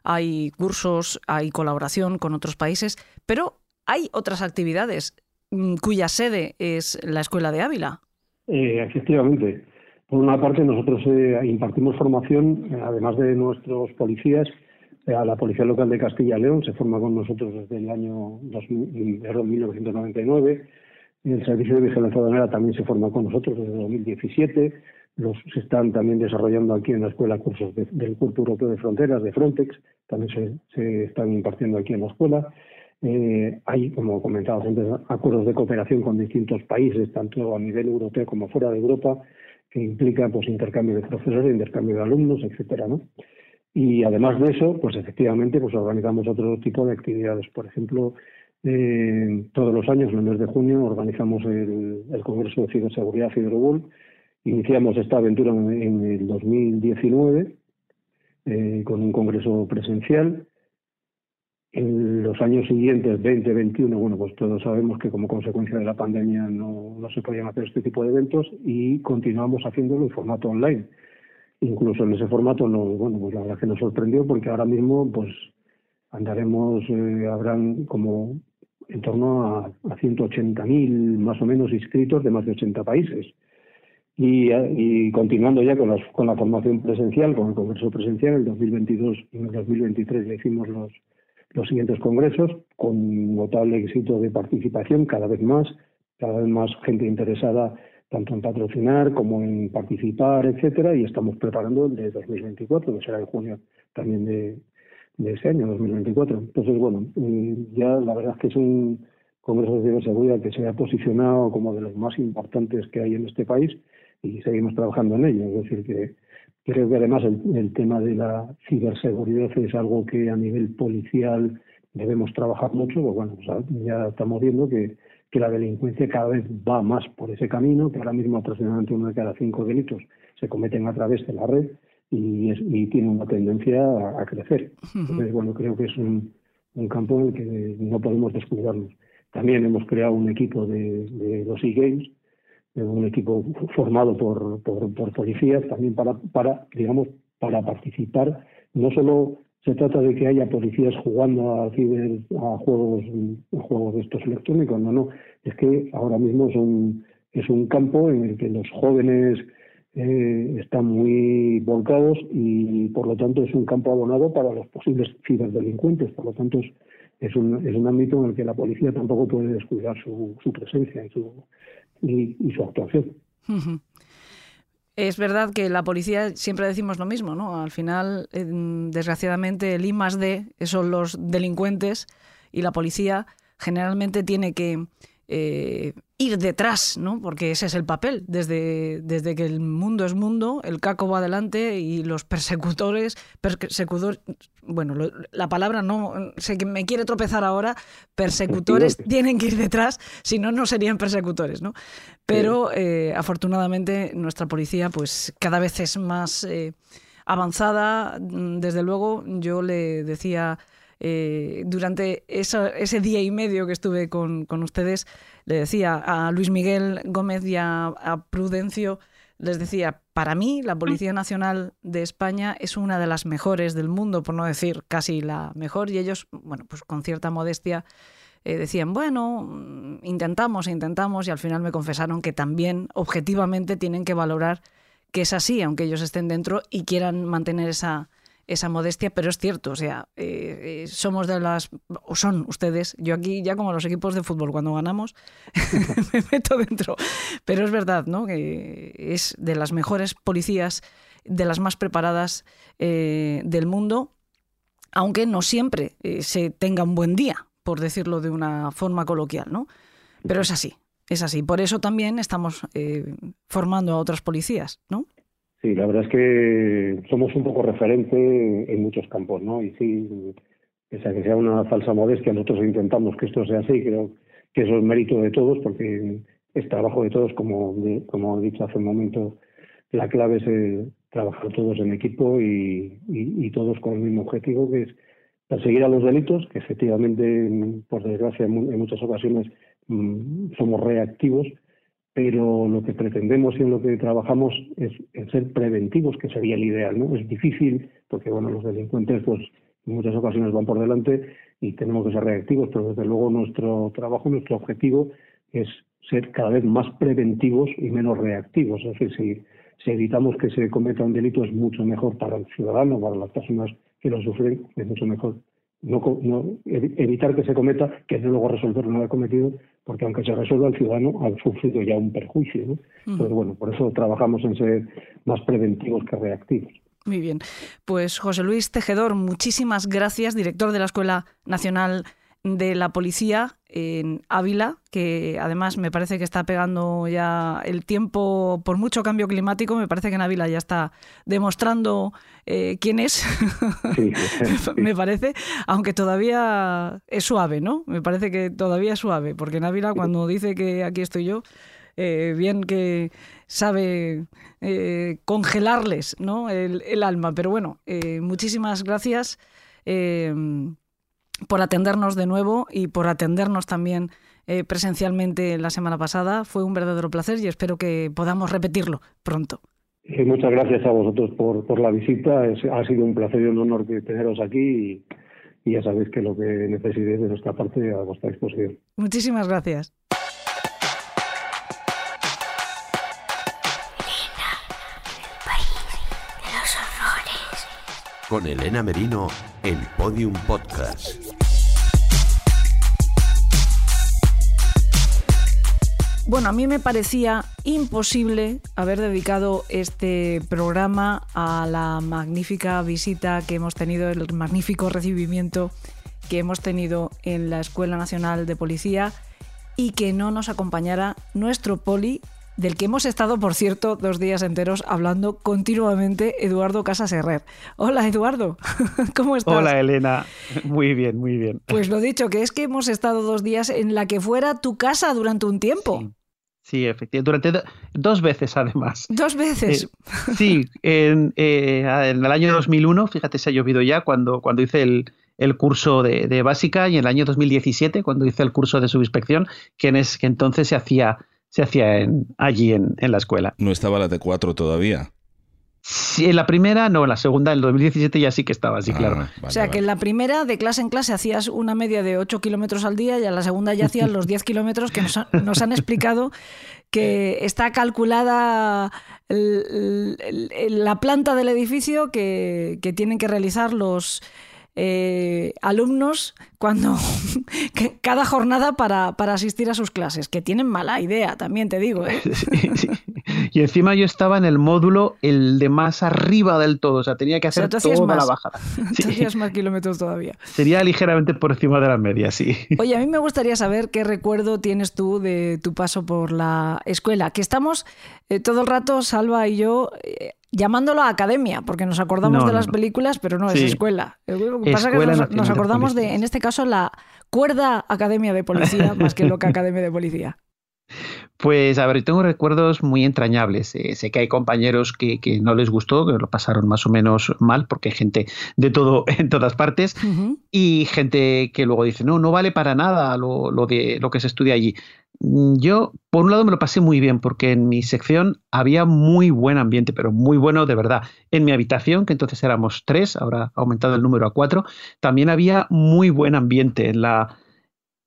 hay cursos, hay colaboración con otros países, pero hay otras actividades. Mm, cuya sede es la Escuela de Ávila. Eh, efectivamente. Por una parte, nosotros eh, impartimos formación, eh, además de nuestros policías, a la Policía Local de Castilla y León, se forma con nosotros desde el año 1999. El Servicio de Vigilancia Aduanera también se forma con nosotros desde 2017. Se están también desarrollando aquí en la escuela cursos del Cuerpo Europeo de Fronteras, de Frontex, también se, están impartiendo aquí en la escuela. Eh, hay, como comentaba antes, acuerdos de cooperación con distintos países, tanto a nivel europeo como fuera de Europa, que implican pues intercambio de profesores, intercambio de alumnos, etcétera, ¿no? Y además de eso, pues efectivamente, pues organizamos otro tipo de actividades. Por ejemplo, eh, todos los años, en el mes de junio, organizamos el, Congreso de Ciberseguridad Ciberbull. Iniciamos esta aventura en, el 2019 eh, con un congreso presencial en los años siguientes, 2021, bueno, pues todos sabemos que como consecuencia de la pandemia no, se podían hacer este tipo de eventos y continuamos haciéndolo en formato online. Incluso en ese formato, no, bueno, pues la verdad que nos sorprendió porque ahora mismo, pues andaremos, eh, habrán como en torno a, a 180.000 más o menos inscritos de más de 80 países. Y, y, continuando ya con, con la formación presencial, con el Congreso presencial, en el 2022 y en el 2023 le hicimos los, los siguientes congresos con notable éxito de participación, cada vez más, cada vez más gente interesada tanto en patrocinar como en participar, etcétera, y estamos preparando el de 2024, que será en junio también de, de ese año, 2024. Entonces, bueno, eh, ya la verdad es que es un congreso de ciberseguridad que se ha posicionado como de los más importantes que hay en este país y seguimos trabajando en ello. Es decir, que Creo que además el, tema de la ciberseguridad es algo que a nivel policial debemos trabajar mucho, porque bueno, ya estamos viendo que, la delincuencia cada vez va más por ese camino, que ahora mismo aproximadamente uno de cada cinco delitos se cometen a través de la red y, y tiene una tendencia a, crecer. Entonces, bueno, creo que es un, campo en el que no podemos descuidarnos. También hemos creado un equipo de, de los e-games un equipo formado por, por, policías, también para, para, digamos, para participar. No solo se trata de que haya policías jugando a, a juegos, juegos de estos electrónicos, no, no, es que ahora mismo es un, es un campo en el que los jóvenes eh, están muy volcados y por lo tanto es un campo abonado para los posibles ciberdelincuentes, por lo tanto es, es, un, es un ámbito en el que la policía tampoco puede descuidar su, su presencia y su, y, su actuación. Es verdad que la policía siempre decimos lo mismo, ¿no? Al final, desgraciadamente, el I más D son los delincuentes y la policía generalmente tiene que eh, ir detrás, ¿no? Porque ese es el papel. Desde, desde que el mundo es mundo, el caco va adelante y los persecutores, persecutores, bueno, la palabra no, sé que me quiere tropezar ahora, persecutores tienen que ir detrás, si no, no serían persecutores, ¿no? Pero eh, afortunadamente nuestra policía, pues cada vez es más eh, avanzada. Desde luego, yo le decía eh, durante ese día y medio que estuve con, ustedes, le decía a Luis Miguel Gómez y a, Prudencio, les decía, para mí la Policía Nacional de España es una de las mejores del mundo, por no decir casi la mejor, y ellos, bueno, pues con cierta modestia eh, decían, bueno, intentamos, intentamos, y al final me confesaron que también objetivamente tienen que valorar que es así, aunque ellos estén dentro y quieran mantener esa, esa modestia, pero es cierto, o sea, eh, eh, somos de las, o son ustedes, yo aquí ya como los equipos de fútbol, cuando ganamos me meto dentro, pero es verdad, ¿no? Que es de las mejores policías, de las más preparadas eh, del mundo, aunque no siempre se tenga un buen día, por decirlo de una forma coloquial, ¿no? Pero es así, es así. Por eso también estamos formando a otras policías, ¿no? Sí, la verdad es que somos un poco referente en muchos campos, ¿no? Y sí, pese a que sea una falsa modestia, nosotros intentamos que esto sea así, creo que eso es mérito de todos, porque es trabajo de todos, como, como he dicho hace un momento, la clave es eh, trabajar todos en equipo y, y, todos con el mismo objetivo, que es perseguir a los delitos, que efectivamente, por desgracia, en, muchas ocasiones mm, somos reactivos, pero lo que pretendemos y en lo que trabajamos es, ser preventivos, que sería el ideal, ¿no? Es difícil porque, bueno, los delincuentes, pues, en muchas ocasiones van por delante y tenemos que ser reactivos, pero desde luego nuestro trabajo, nuestro objetivo es ser cada vez más preventivos y menos reactivos. Es decir, si, si evitamos que se cometa un delito es mucho mejor para el ciudadano, para las personas que lo sufren, es mucho mejor no, no, evitar que se cometa, que desde luego resolver no ha cometido, porque aunque se resuelva el ciudadano ha sufrido ya un perjuicio. ¿no? Entonces, bueno, por eso trabajamos en ser más preventivos que reactivos. Muy bien. Pues José Luis Tejedor, muchísimas gracias, director de la Escuela Nacional de la policía en Ávila, que además me parece que está pegando ya el tiempo por mucho cambio climático, me parece que en Ávila ya está demostrando eh, quién es, me parece, aunque todavía es suave, ¿no? Me parece que todavía es suave, porque en Ávila cuando dice que aquí estoy yo, eh, bien que sabe eh, congelarles ¿no? el, el, alma. Pero bueno, muchísimas gracias por atendernos de nuevo y por atendernos también eh, presencialmente la semana pasada. Fue un verdadero placer y espero que podamos repetirlo pronto. muchas gracias a vosotros por, por la visita. ha sido un placer y un honor teneros aquí y, y ya sabéis que lo que necesitéis de nuestra parte a vuestra disposición. Muchísimas gracias. Con Elena Merino en Podium Podcast. Bueno, a mí me parecía imposible haber dedicado este programa a la magnífica visita que hemos tenido, el magnífico recibimiento que hemos tenido en la Escuela Nacional de Policía y que no nos acompañara nuestro poli del que hemos estado, por cierto, dos días enteros hablando continuamente, Eduardo Casas Herrer. Hola, Eduardo, ¿cómo estás? Hola, Elena. Muy bien, muy bien. Pues lo dicho, que es que hemos estado dos días en la que fuera tu casa durante un tiempo. Sí. Efectivamente. Durante dos veces, además. Dos veces. Eh, sí, en, eh, en, el año 2001, fíjate, se ha llovido ya cuando, cuando hice el, el curso de, de, básica y en el año 2017, cuando hice el curso de subinspección, que, en es, que entonces se hacía se hacía en, allí en, en la escuela. No estaba la T4 todavía. Sí, en la primera, no, en la segunda, en el 2017 ya sí que estaba, sí, Ah, claro. vale, o sea, que en la primera, de clase en clase, hacías una media de 8 kilómetros al día y en la segunda ya hacías los 10 kilómetros que nos, ha- nos han explicado que está calculada el- el- el- la planta del edificio que, que tienen que realizar los eh, alumnos cuando cada jornada para, para asistir a sus clases, que tienen mala idea, también te digo. ¿eh? Sí, sí. Y encima yo estaba en el módulo, el de más arriba del todo, o sea, tenía que O sea, hacer tú hacías toda la más. bajada. Hacías kilómetros todavía. Sería ligeramente por encima de la media, sí. Oye, a mí me gustaría saber qué recuerdo tienes tú de tu paso por la escuela, que estamos eh, todo el rato, Salva y yo, eh, llamándolo academia, porque nos acordamos No, de no, las no. películas, pero no es escuela. Lo que pasa es que Escuela nos, de acordamos de, Policías. en este caso, la cuerda academia de policía, más que loca academia de policía. Pues a ver, tengo recuerdos muy entrañables. Eh, sé que hay compañeros que, que no les gustó, que lo pasaron más o menos mal, porque hay gente de todo en todas partes, y gente que luego dice, no, no vale para nada lo, lo de lo que se estudia allí. Mm, Yo, por un lado, me lo pasé muy bien, porque en mi sección había muy buen ambiente, pero muy bueno de verdad. En mi habitación, que entonces éramos tres, ahora ha aumentado el número a cuatro, también había muy buen ambiente en la,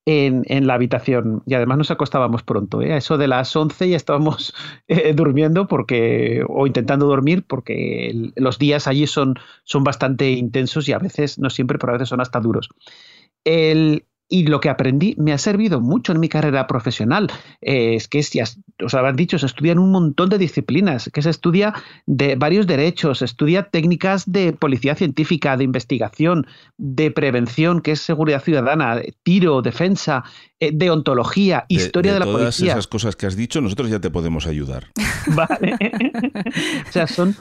en, en la habitación y además nos acostábamos pronto. ¿eh? A eso de las 11 ya estábamos eh, durmiendo porque, o intentando dormir porque los días allí son, son bastante intensos y a veces, no siempre, pero a veces son hasta duros. El, y lo que aprendí me ha servido mucho en mi carrera profesional. Eh, es que, es- ya os habrán dicho, se estudian un montón de disciplinas, que se estudia de varios derechos, se estudia técnicas de policía científica, de investigación, de prevención, que es seguridad ciudadana, tiro, defensa, eh, de ontología, De- historia de, la todas policía. esas cosas que has dicho, nosotros ya te podemos ayudar. ¿vale? o sea, son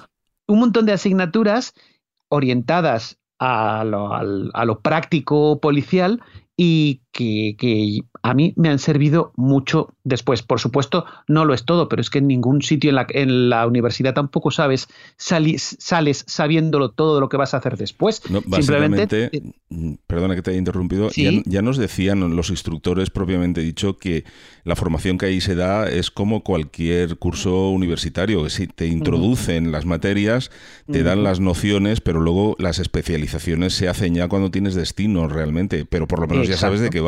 un montón de asignaturas orientadas a lo, a lo práctico policial y que, que a mí me han servido mucho después. Por supuesto, no lo es todo, pero es que en ningún sitio en la, en la universidad tampoco sabes, sales sabiéndolo todo de lo que vas a hacer después. No, Simplemente básicamente, mm, perdona que te haya interrumpido, Sí. ya, ya nos decían los instructores propiamente dicho que la formación que ahí se da es como cualquier curso universitario, que si te introducen las materias, te dan las nociones, pero luego las especializaciones se hacen ya cuando tienes destino realmente, pero por lo menos ya sabes de Exacto.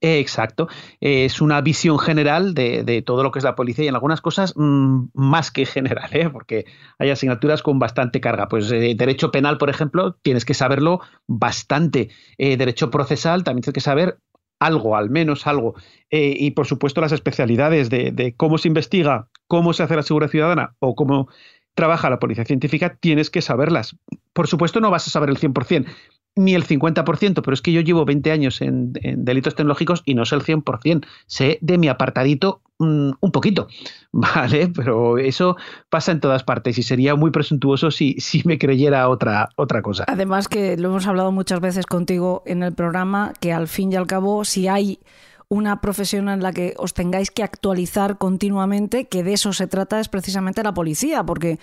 Exacto. Es una visión general de, todo lo que es la policía y en algunas cosas mm, más que general, ¿eh? porque hay asignaturas con bastante carga. Pues eh, derecho penal, por ejemplo, tienes que saberlo bastante. Eh, derecho procesal también tienes que saber algo, al menos algo. Y por supuesto las especialidades de, de cómo se investiga, cómo se hace la seguridad ciudadana o cómo trabaja la policía científica, tienes que saberlas. Por supuesto no vas a saber el 100%, ni el 50%, pero es que yo llevo 20 años en, delitos tecnológicos y no sé el 100%, sé de mi apartadito mm, un poquito, ¿vale? Pero eso pasa en todas partes y sería muy presuntuoso si, si me creyera otra, otra cosa. Además que lo hemos hablado muchas veces contigo en el programa, que al fin y al cabo, si hay una profesión en la que os tengáis que actualizar continuamente, que de eso se trata es precisamente la policía, porque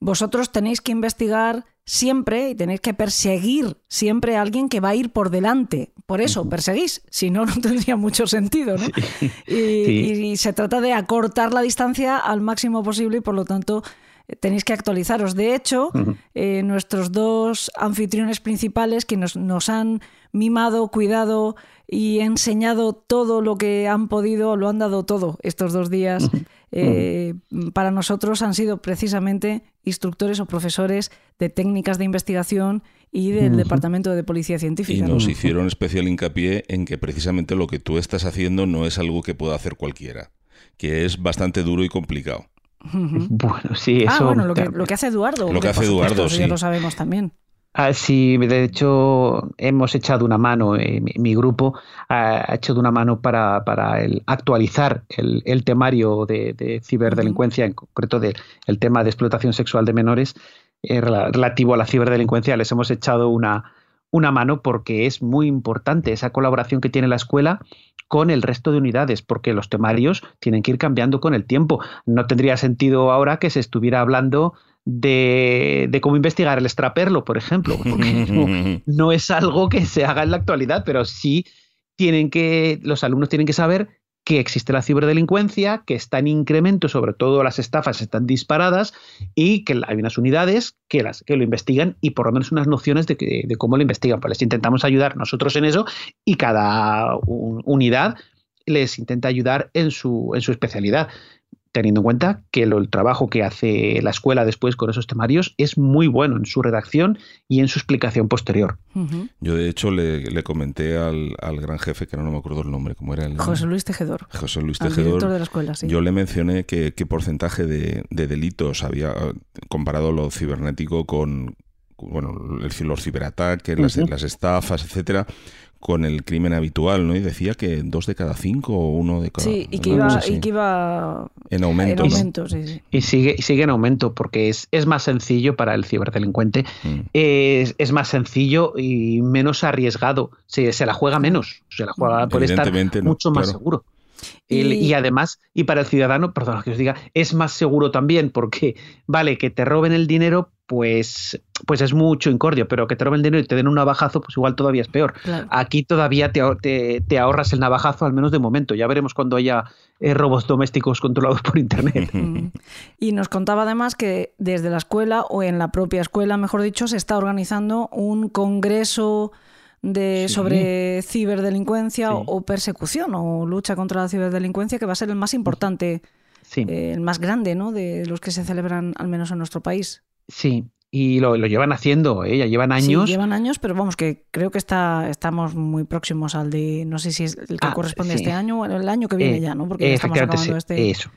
vosotros tenéis que investigar siempre y tenéis que perseguir siempre a alguien que va a ir por delante. Por eso, perseguís, si no, no tendría mucho sentido. ¿no? Y, Sí. y se trata de acortar la distancia al máximo posible y por lo tanto eh, tenéis que actualizaros. De hecho, eh, nuestros dos anfitriones principales que nos, nos han mimado, cuidado y enseñado todo lo que han podido, lo han dado todo estos dos días. eh, para nosotros han sido precisamente instructores o profesores de técnicas de investigación y del Departamento de Policía Y Científica. ¿no? nos hicieron especial hincapié en que precisamente lo que tú estás haciendo no es algo que pueda hacer cualquiera, que es bastante duro y complicado. Bueno, sí, eso... Ah, bueno, lo que, lo que hace Eduardo. Lo que hace supuesto, Eduardo, ya sí. lo sabemos también. Ah, sí, de hecho hemos echado una mano, eh, mi, mi grupo ha echado una mano para, para el actualizar el, el temario de, de ciberdelincuencia, en concreto del el tema de explotación sexual de menores eh, rela- relativo a la ciberdelincuencia. Les hemos echado una, una mano porque es muy importante esa colaboración que tiene la escuela con el resto de unidades, porque los temarios tienen que ir cambiando con el tiempo. No tendría sentido ahora que se estuviera hablando de, de cómo investigar el extraperlo, por ejemplo, porque no, no es algo que se haga en la actualidad, pero sí tienen que, los alumnos tienen que saber que existe la ciberdelincuencia, que está en incremento, sobre todo las estafas están disparadas y que hay unas unidades que, las, que lo investigan y por lo menos unas nociones de, de cómo lo investigan. Pues les intentamos ayudar nosotros en eso y cada unidad les intenta ayudar en su, en su especialidad teniendo en cuenta que el trabajo que hace la escuela después con esos temarios es muy bueno en su redacción y en su explicación posterior. Yo, de hecho, le, comenté al, gran jefe, que no me acuerdo el nombre, ¿cómo era el José Luis Tejedor. José Luis Tejedor. de la escuela, sí. Yo le mencioné qué porcentaje de, delitos había comparado lo cibernético con, bueno, los ciberataques, las, las estafas, etcétera, con el crimen habitual, ¿no? Y decía que dos de cada cinco o uno de cada... Sí, y que, iba, y que iba en aumento. En aumento sí, sí. Y sigue, sigue en aumento porque es, es más sencillo para el ciberdelincuente, mm. es, es, más sencillo y menos arriesgado, se, se la juega menos, se la juega, puede estar mucho más seguro. Y, además, y para el ciudadano, perdón que os diga, es más seguro también, porque vale, que te roben el dinero, pues, pues es mucho incordio, pero que te roben el dinero y te den un navajazo, pues igual todavía es peor. Aquí todavía te, te, ahorras el navajazo, al menos de momento. Ya veremos cuando haya eh, robos domésticos controlados por Internet. Mm. Y nos contaba además que desde la escuela, o en la propia escuela, mejor dicho, se está organizando un congreso de, sobre ciberdelincuencia o, persecución o lucha contra la ciberdelincuencia, que va a ser el más importante, eh, el más grande ¿no? de los que se celebran al menos en nuestro país. Sí, y lo, llevan haciendo, ¿eh? ya llevan años. Sí, llevan años, pero vamos, que creo que está, estamos muy próximos al de, no sé si es el que ah, corresponde a este año o el año que viene eh, ya, ¿no? Porque estamos acabando este... Eso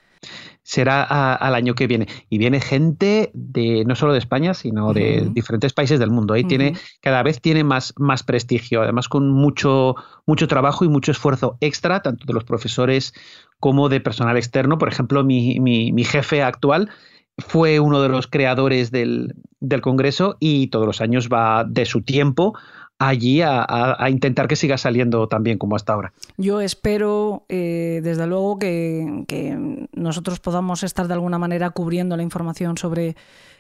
será al año que viene. Y viene gente de no solo de España, sino de diferentes países del mundo. Ahí tiene, cada vez tiene más, más prestigio, además con mucho, mucho trabajo y mucho esfuerzo extra, tanto de los profesores como de personal externo. Por ejemplo, mi, mi, jefe actual fue uno de los creadores del, del Congreso y todos los años va de su tiempo allí a, intentar que siga saliendo tan bien como hasta ahora. Yo espero, eh, desde luego, que, que, nosotros podamos estar de alguna manera cubriendo la información sobre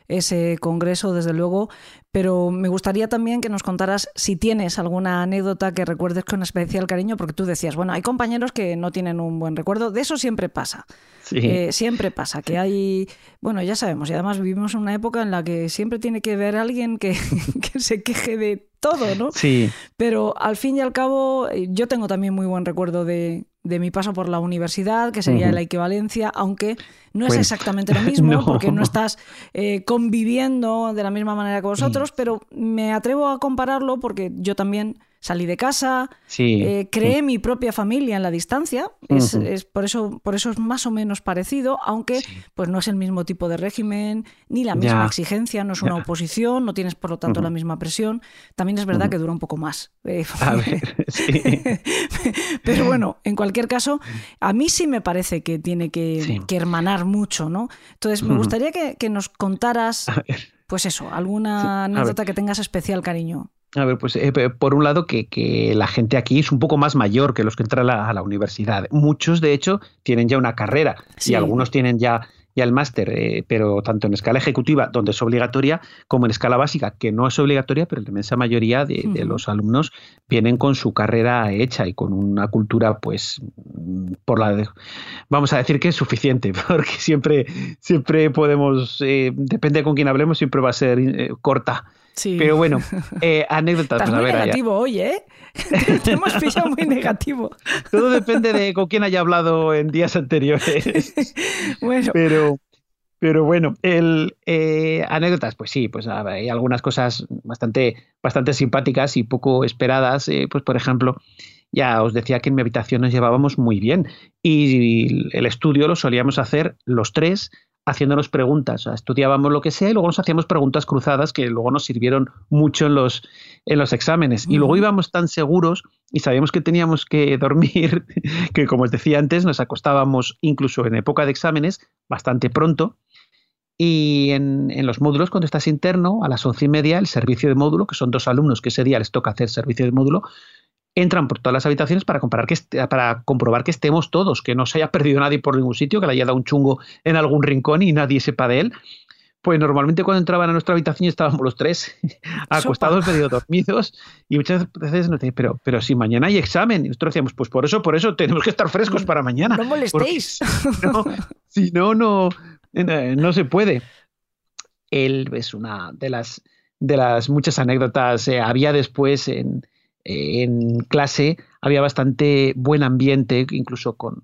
ese congreso, desde luego, pero me gustaría también que nos contaras si tienes alguna anécdota que recuerdes con especial cariño, porque tú decías, bueno, hay compañeros que no tienen un buen recuerdo, de eso siempre pasa. Eh, siempre pasa, que hay, bueno, ya sabemos, y además vivimos en una época en la que siempre tiene que haber alguien que, que se queje de todo, ¿no? Sí. Pero al fin y al cabo, eh, yo tengo también muy buen recuerdo de, de mi paso por la universidad, que sería la equivalencia, aunque no es exactamente lo mismo, porque no estás eh, conviviendo de la misma manera que vosotros, pero me atrevo a compararlo porque yo también salí de casa, eh, creé mi propia familia en la distancia, es, por, eso, por eso es más o menos parecido, aunque pues no es el mismo tipo de régimen, ni la misma exigencia, no es una oposición, no tienes por lo tanto la misma presión. También es verdad que dura un poco más. Eh, a ver, Pero bueno, en cualquier caso, a mí sí me parece que tiene que, hermanar mucho, ¿no? Entonces, me gustaría que, nos contaras, pues eso, alguna anécdota que tengas especial cariño. A ver, pues eh, por un lado que, la gente aquí es un poco más mayor que los que entran a la, universidad. Muchos, de hecho, tienen ya una carrera y algunos tienen ya, ya el máster, eh, pero tanto en escala ejecutiva, donde es obligatoria, como en escala básica, que no es obligatoria, pero la inmensa mayoría de, los alumnos vienen con su carrera hecha y con una cultura, pues, por la vamos a decir que es suficiente, porque siempre, siempre podemos, eh, depende con quién hablemos, siempre va a ser corta. Pero bueno, eh, anécdotas. Estás muy negativo hoy, ¿eh? Te hemos pillado muy negativo. Todo depende de con quién haya hablado en días anteriores. bueno. Pero, pero bueno, el, eh, anécdotas, pues sí, pues hay algunas cosas bastante, bastante simpáticas y poco esperadas. Eh, pues por ejemplo, ya os decía que en mi habitación nos llevábamos muy bien y el estudio lo solíamos hacer los tres haciéndonos preguntas. estudiábamos lo que sea y luego nos hacíamos preguntas cruzadas que luego nos sirvieron mucho en los, en los exámenes. Y luego íbamos tan seguros y sabíamos que teníamos que dormir, que como os decía antes, nos acostábamos incluso en época de exámenes bastante pronto. Y en, en, los módulos, cuando estás interno, a las once y media, el servicio de módulo, que son dos alumnos que ese día les toca hacer servicio de módulo, entran por todas las habitaciones para, que para comprobar que estemos todos, que no se haya perdido nadie por ningún sitio, que le haya dado un chungo en algún rincón y nadie sepa de él. pues normalmente cuando entraban a nuestra habitación estábamos los tres acostados, medio dormidos, y muchas veces nos decían, pero, pero si mañana hay examen, y nosotros decíamos, pues por eso, por eso tenemos que estar frescos para mañana. No molestéis. Si no, no, no, no se puede. Él es una de las, de las muchas anécdotas. Eh, había después en, en clase, había bastante buen ambiente, incluso con,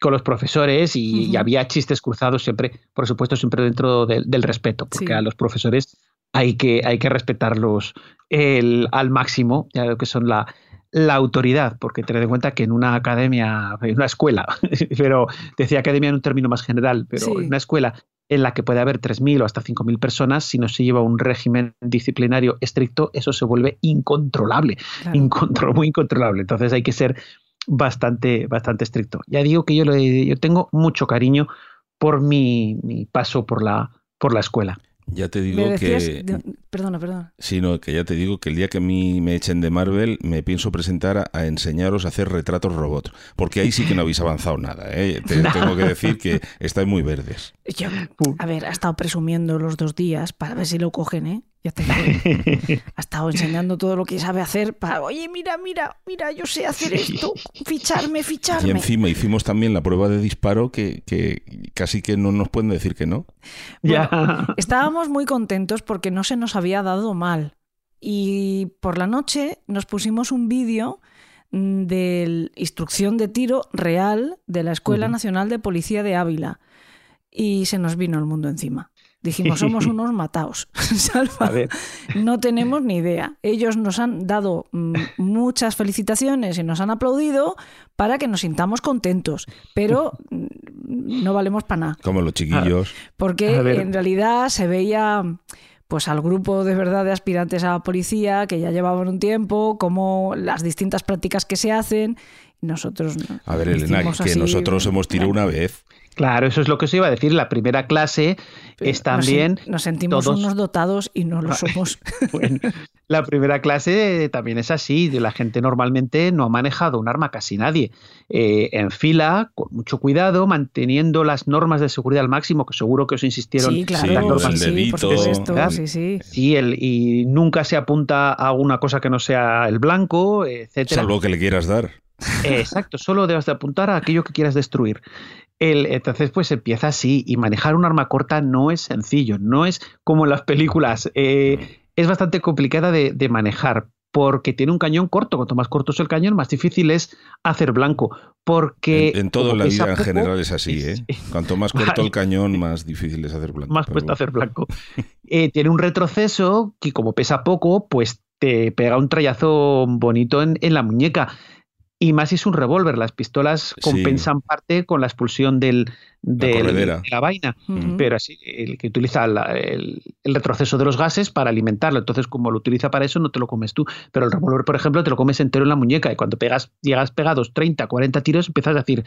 con los profesores y, y, había chistes cruzados siempre, por supuesto, siempre dentro del, del respeto, porque sí. a los profesores hay que, hay que respetarlos el, al máximo, ya lo que son la, la autoridad, porque tened en cuenta que en una academia, en una escuela, pero decía academia en un término más general, pero sí. en una escuela en la que puede haber 3.000 o hasta 5.000 personas, si no se lleva un régimen disciplinario estricto, eso se vuelve incontrolable, claro. incontro muy incontrolable. Entonces hay que ser bastante, bastante estricto. Ya digo que yo, lo, yo tengo mucho cariño por mi, mi paso por la, por la escuela. Ya te digo decías, que. De, perdona, perdona. Sí, no, que ya te digo que el día que a mí me echen de Marvel, me pienso presentar a, a enseñaros a hacer retratos robot. Porque ahí sí que no habéis avanzado nada. ¿eh? Te, no. Tengo que decir que estáis muy verdes. Yo, a ver, ha estado presumiendo los dos días para ver si lo cogen, ¿eh? Ya te ha estado enseñando todo lo que sabe hacer para, oye, mira, mira, mira, yo sé hacer esto, ficharme, ficharme. Y encima hicimos también la prueba de disparo que, que casi que no nos pueden decir que no. Bueno, ya. Estábamos muy contentos porque no se nos había dado mal. Y por la noche nos pusimos un vídeo de instrucción de tiro real de la Escuela uh -huh. Nacional de Policía de Ávila. Y se nos vino el mundo encima. Dijimos, somos unos mataos. Salva. No tenemos ni idea. Ellos nos han dado mm, muchas felicitaciones y nos han aplaudido para que nos sintamos contentos, pero mm, no valemos para nada. Como los chiquillos. Porque en realidad se veía pues al grupo de verdad de aspirantes a la policía que ya llevaban un tiempo, como las distintas prácticas que se hacen. Nosotros. A ver, Elena, que así, nosotros hemos tirado una vez. Claro, eso es lo que os iba a decir. La primera clase es también. Nos, nos sentimos todos... unos dotados y no lo somos. bueno, la primera clase también es así. La gente normalmente no ha manejado un arma casi nadie. Eh, en fila, con mucho cuidado, manteniendo las normas de seguridad al máximo, que seguro que os insistieron. Sí, claro. Las normas. Sí, dedito. por supuesto. Sí, sí. sí el, y nunca se apunta a alguna cosa que no sea el blanco, etcétera. Salvo que le quieras dar. Exacto, solo debes de apuntar a aquello que quieras destruir. El, entonces, pues empieza así. Y manejar un arma corta no es sencillo, no es como en las películas. Eh, es bastante complicada de, de, manejar porque tiene un cañón corto. Cuanto más corto es el cañón, más difícil es hacer blanco. Porque. En, en toda la vida poco, en general es así, ¿eh? Cuanto más corto vale. el cañón, más difícil es hacer blanco. Más cuesta hacer blanco. eh, tiene un retroceso que, como pesa poco, pues te pega un trayazo bonito en, en la muñeca. Y más si es un revólver. Las pistolas compensan sí. parte con la expulsión del, del, la de la vaina. Uh -huh. Pero así, el que utiliza la, el, el, retroceso de los gases para alimentarlo. Entonces, como lo utiliza para eso, no te lo comes tú. Pero el revólver, por ejemplo, te lo comes entero en la muñeca. Y cuando pegas, llegas pegados 30, 40 tiros, empiezas a decir,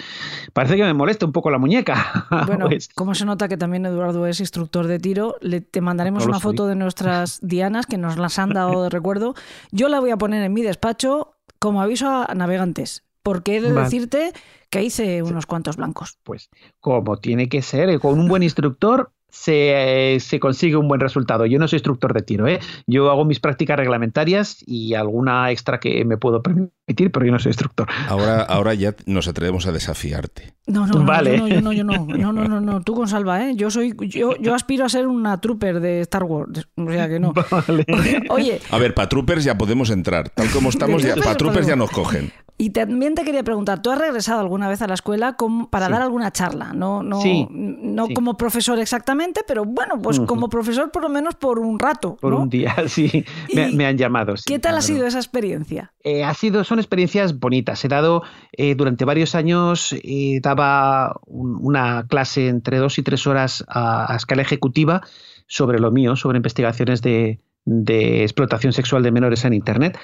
parece que me molesta un poco la muñeca. Bueno, pues, como se nota que también Eduardo es instructor de tiro, le, te mandaremos no una foto de nuestras dianas que nos las han dado de recuerdo. Yo la voy a poner en mi despacho como aviso a navegantes, porque he de vale. decirte que hice unos cuantos blancos. Pues como tiene que ser, eh, con un buen instructor se, se, consigue un buen resultado. Yo no soy instructor de tiro, ¿eh? yo hago mis prácticas reglamentarias y alguna extra que me puedo permitir, pero yo no soy instructor. Ahora, ahora ya nos atrevemos a desafiarte. No, no, vale. no, yo no, yo no, no, no, no, no, tú con Salva, ¿eh? Yo soy, yo, yo aspiro a ser una trooper de Star Wars, o sea que no. Vale. Oye, a ver, para troopers ya podemos entrar, tal como estamos, ya, para troopers ya nos cogen. Y también te quería preguntar, ¿tú has regresado alguna vez a la escuela como para sí. dar alguna charla? No, no, sí. no sí. como profesor exactamente, pero bueno, pues uh -huh. como profesor por lo menos por un rato. Por ¿no? un día, sí. Me, me, han llamado. ¿Qué tal ha sido esa experiencia? Eh, ha sido, son experiencias bonitas. He dado eh, durante varios años, eh, daba un, una clase entre dos y tres horas a, a escala ejecutiva sobre lo mío, sobre investigaciones de, de explotación sexual de menores en Internet.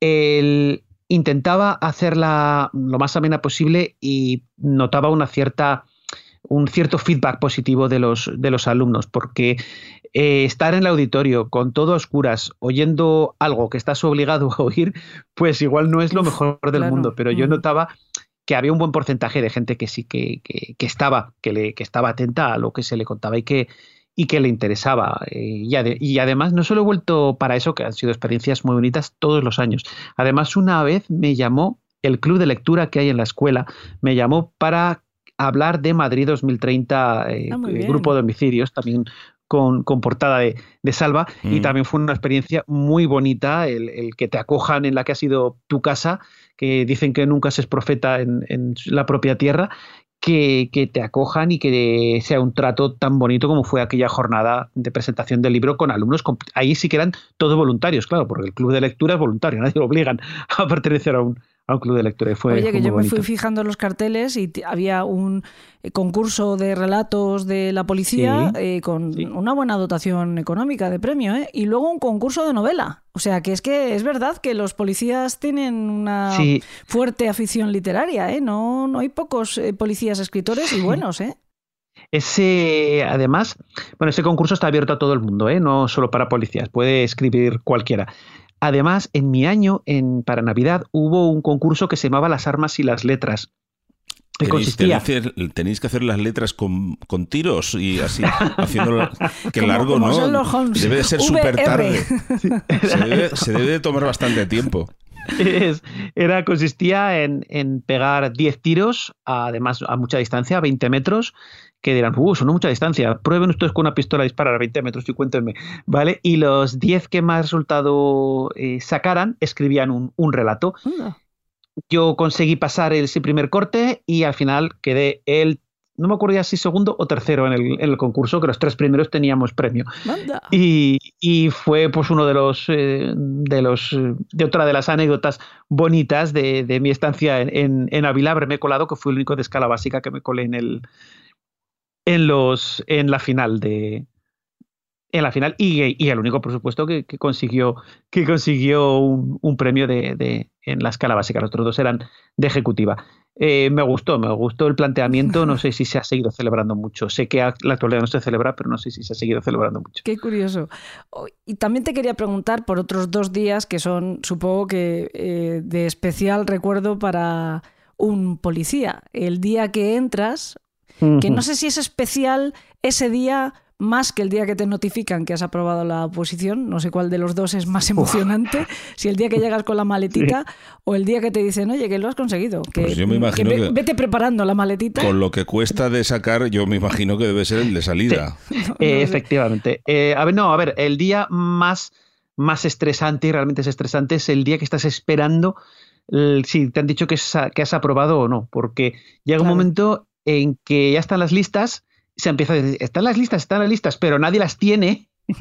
El, intentaba hacerla lo más amena posible y notaba una cierta un cierto feedback positivo de los, de los alumnos, porque eh, estar en el auditorio con todo a oscuras, oyendo algo que estás obligado a oír, pues igual no es lo mejor del claro. mundo, pero yo mm. notaba que había un buen porcentaje de gente que sí que, que, que estaba, que, le, que estaba atenta a lo que se le contaba y que, y que le interesaba. eh, y, ade- y además no solo he vuelto para eso, que han sido experiencias muy bonitas todos los años. Además, una vez me llamó el club de lectura que hay en la escuela, me llamó para hablar de Madrid 2030, eh, Ah, muy eh, grupo de homicidios, también con, con portada de, de Salva, y Mm. también fue una experiencia muy bonita el, el que te acojan en la que ha sido tu casa, que dicen que nunca se es profeta en, en la propia tierra, que, que te acojan y que sea un trato tan bonito como fue aquella jornada de presentación del libro con alumnos. ahí sí que eran todos voluntarios, claro, porque el club de lectura es voluntario, nadie lo obligan a pertenecer a un, a un club de lectura. y Fue, Oye, que yo me fui fijando en los carteles y había un eh, concurso de relatos de la policía Sí, eh, con sí. una buena dotación económica de premio, ¿eh? Y luego un concurso de novela. O sea, que es que es verdad que los policías tienen una Sí. fuerte afición literaria, ¿eh? No, no hay pocos eh, policías escritores y buenos, ¿eh? Ese, además, bueno, ese concurso está abierto a todo el mundo, ¿eh? no solo para policías, puede escribir cualquiera. Además, en mi año, en, para Navidad, hubo un concurso que se llamaba Las armas y las letras. Que Tenéis, consistía, tenéis- tenéis que hacer las letras con, con tiros y así, haciéndolo. Que Como- largo, como ¿no? Debe de ser súper tarde. Se debe, se debe de tomar bastante tiempo. Es- era, consistía en, en pegar 10 tiros, además a mucha distancia, a 20 metros, que dirán, uh, son mucha distancia, prueben ustedes con una pistola a disparar a 20 metros y cuéntenme, ¿vale? Y los 10 que más resultado eh, sacaran escribían un, un relato. Yo conseguí pasar ese primer corte y al final quedé el, no me acuerdo ya si segundo o tercero en el, en el concurso, que los tres primeros teníamos premio. Y, y fue pues uno de los eh, de los de otra de las anécdotas bonitas de, de mi estancia en, en, en Ávila, haberme colado, que fue el único de escala básica que me colé en el en los en la final de en la final y, y el único por supuesto que, que consiguió que consiguió un, un premio de, de- en la escala básica. Los otros dos eran de ejecutiva. Eh, me gustó me gustó el planteamiento. No sé si se ha seguido celebrando mucho. Sé que a la actualidad no se celebra pero no sé si se ha seguido celebrando mucho. Qué curioso. Oh, Y también te quería preguntar por otros dos días que son, supongo que, eh, de especial recuerdo para un policía. El día que entras, que no sé si es especial ese día más que el día que te notifican que has aprobado la oposición, no sé cuál de los dos es más emocionante, si el día que llegas con la maletita o el día que te dicen, oye, que lo has conseguido, que, Pues yo me imagino que- vete preparando la maletita. Con lo que cuesta de sacar, yo me imagino que debe ser el de salida. Eh, efectivamente. Eh, a ver, no, a ver, el día más, más estresante, y realmente es estresante, es el día que estás esperando el- si te han dicho que, es- que has aprobado o no, porque llega un momento en que ya están las listas, se empieza a decir, están las listas, están las listas, pero nadie las tiene.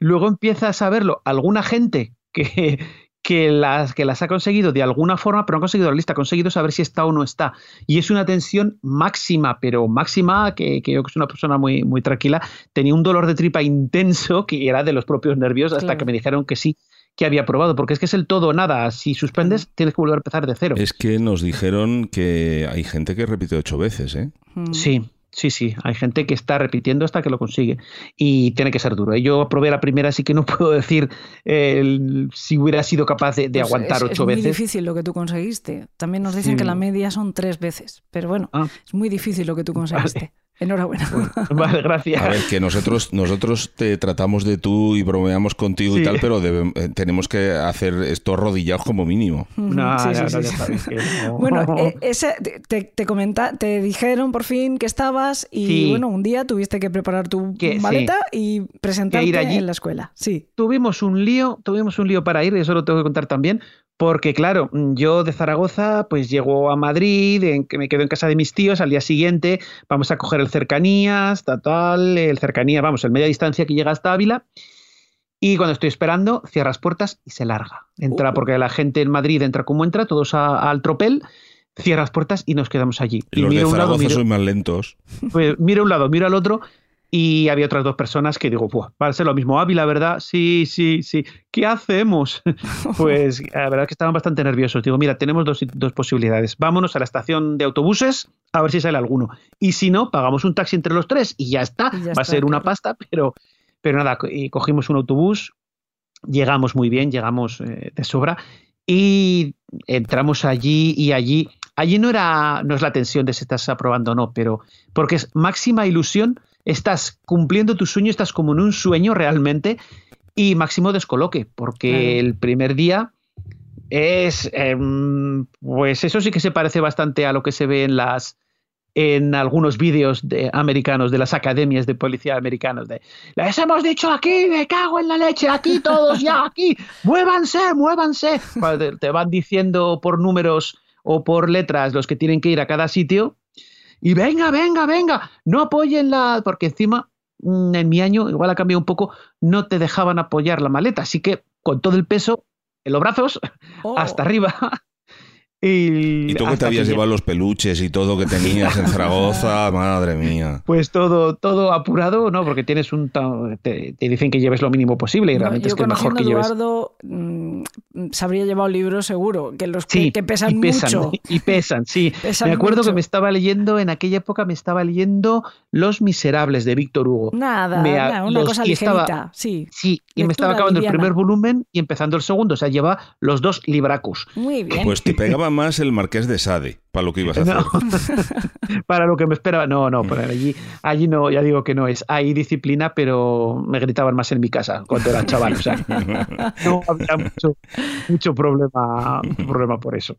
Luego empieza a saberlo alguna gente que, que, las, que las ha conseguido de alguna forma, pero no ha conseguido la lista, ha conseguido saber si está o no está. Y es una tensión máxima, pero máxima, que, que yo que soy una persona muy, muy tranquila, tenía un dolor de tripa intenso que era de los propios nervios hasta Claro. que me dijeron que sí, que había aprobado, porque es que es el todo o nada. Si suspendes, tienes que volver a empezar de cero. Es que nos dijeron que hay gente que repite ocho veces, ¿eh? Mm. Sí, sí, sí. Hay gente que está repitiendo hasta que lo consigue. Y tiene que ser duro. ¿eh? Yo aprobé la primera, así que no puedo decir eh, el- si hubiera sido capaz de, de Pues aguantar es, ocho es muy veces. difícil lo que tú conseguiste. También nos dicen Sí. que la media son tres veces. Pero bueno, Ah. es muy difícil lo que tú conseguiste. Enhorabuena. Vale, gracias. A ver, que nosotros, nosotros te tratamos de tú y bromeamos contigo y tal, pero debe- eh, tenemos que hacer esto arrodillados como mínimo. No, Sí, no, sí, no. Bueno, eh, ese, te, te, comenta, te dijeron por fin que estabas y Sí. bueno, un día tuviste que preparar tu Que- maleta y presentarte Que ir allí. en la escuela. Sí. tuvimos un lío, tuvimos un lío para ir, y eso lo tengo que contar también, porque claro, yo de Zaragoza pues llego a Madrid, en que me quedo en casa de mis tíos, al día siguiente vamos a coger el cercanías, tal, tal, el cercanía, vamos, el media distancia que llega hasta Ávila, y cuando estoy esperando, cierras puertas y se larga. Entra, Uh. porque la gente en Madrid entra como entra, todos a- al tropel, cierras puertas y nos quedamos allí. Y Los de miro a un lado, Zaragoza miro, son más lentos. pues miro a un lado, miro al otro y había otras dos personas que digo, a ser lo mismo. Ávila, ¿verdad? Sí, sí, sí. ¿Qué hacemos? pues la verdad que estaban bastante nerviosos. Digo, mira, tenemos dos, dos posibilidades. Vámonos a la estación de autobuses a ver si sale alguno. Y si no, pagamos un taxi entre los tres y ya está. Y ya va está, a ser una pasta, pero, pero nada, y cogimos un autobús, llegamos muy bien, llegamos eh, de sobra y entramos allí y allí. Allí no era no es la tensión de si estás aprobando o no, pero porque es máxima ilusión estás cumpliendo tu sueño, estás como en un sueño realmente y máximo descoloque, porque el primer día es, em, pues eso sí que se parece bastante a lo que se ve en las en algunos vídeos de americanos de las academias de policía americanos de les hemos dicho aquí me cago en la leche aquí todos ya aquí muévanse muévanse te van diciendo por números o por letras los que tienen que ir a cada sitio y venga venga venga no apoyen la porque encima mm, en mi año igual ha cambiado un poco no te dejaban apoyar la maleta así que con todo el peso en los brazos Oh. hasta arriba y, Y tú que te habías que llevado los peluches y todo que tenías en Zaragoza, madre mía. Pues todo, todo apurado, ¿no? Porque tienes un. Te, te dicen que lleves lo mínimo posible y realmente es que es mejor que a lleves. Eduardo mm, se habría llevado libros seguro, que los Sí, que pesan, y pesan, mucho. y pesan, sí. Pesan me acuerdo mucho. que me estaba leyendo, en aquella época me estaba leyendo Los Miserables de Víctor Hugo. Nada, Me- nada, una los- cosa estaba- ligerita, sí. Sí, y me estaba acabando liviana. el primer volumen y empezando el segundo. O sea, lleva los dos libracus. Muy bien. Pues te pegaba más el marqués de Sade para lo que ibas a hacer. No, para lo que me esperaba. No, no, pero allí, allí no, ya digo que no es. Hay disciplina, pero me gritaban más en mi casa cuando era chaval. O sea, no había mucho, mucho problema, problema por eso.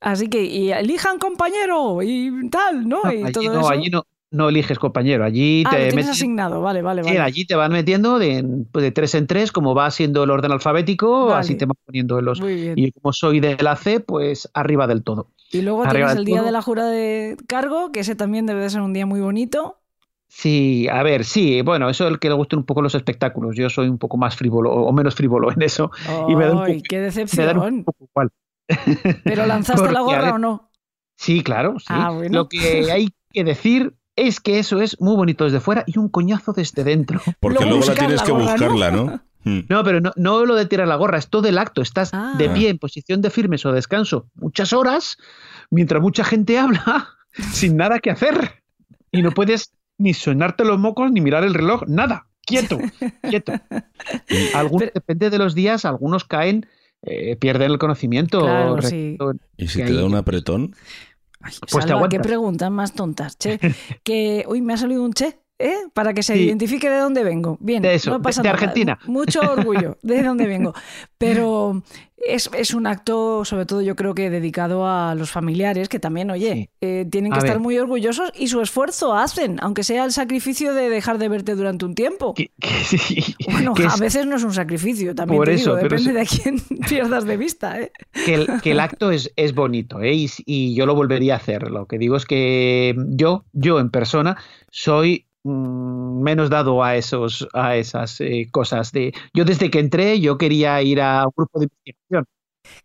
Así que y elijan compañero y tal, ¿no? y allí todo no, eso. allí no, no eliges compañero. Allí ah, te lo asignado, vale, vale, Sí, allí te van metiendo de, de tres en tres, como va siendo el orden alfabético, Vale. así te van poniendo en los. Muy bien. Y como soy de la C, pues arriba del todo. Y luego arriba tienes el día todo. de la jura de cargo, que ese también debe de ser un día muy bonito. Sí, a ver, sí, bueno, eso es el que le gustan un poco los espectáculos. Yo soy un poco más frívolo o menos frívolo en eso. y me da un ¡Ay, poco- qué Me da decepción! un poco igual. ¿Pero lanzaste la Porque, gorra ver, o no? Sí, claro, sí. Ah, bueno. Lo que hay que decir es que eso es muy bonito desde fuera y un coñazo desde dentro. Porque Luego luego la tienes la que buscarla, ¿no? Mm. No, pero no, no lo de tirar la gorra, es todo el acto. Estás Ah. de pie en posición de firmes o descanso muchas horas, mientras mucha gente habla, sin nada que hacer. Y no puedes ni sonarte los mocos ni mirar el reloj, nada. Quieto, quieto. Algunos, Pero- depende de los días, algunos caen, eh, pierden el conocimiento. Claro, sí. ¿Y si te da un apretón? Ay, Pues Salva, qué preguntas más tontas, che. que, uy, me ha salido un che, ¿eh? Para que se Sí. identifique de dónde vengo. Bien, De eso, no pasa de- de nada. Argentina. Mucho orgullo de dónde vengo. Pero es, es un acto, sobre todo yo creo que dedicado a los familiares, que también, oye, Sí. eh, tienen que A estar ver. muy orgullosos y su esfuerzo hacen, aunque sea el sacrificio de dejar de verte durante un tiempo. que- que sí, Bueno, que a es- veces no es un sacrificio, también Por te digo, depende de a quién pierdas de vista, ¿eh? que el, acto es, es bonito ¿eh? y, y yo lo volvería a hacer. Lo que digo es que yo, yo en persona, soy menos dado a esos a esas eh, cosas de yo desde que entré yo quería ir a un grupo de investigación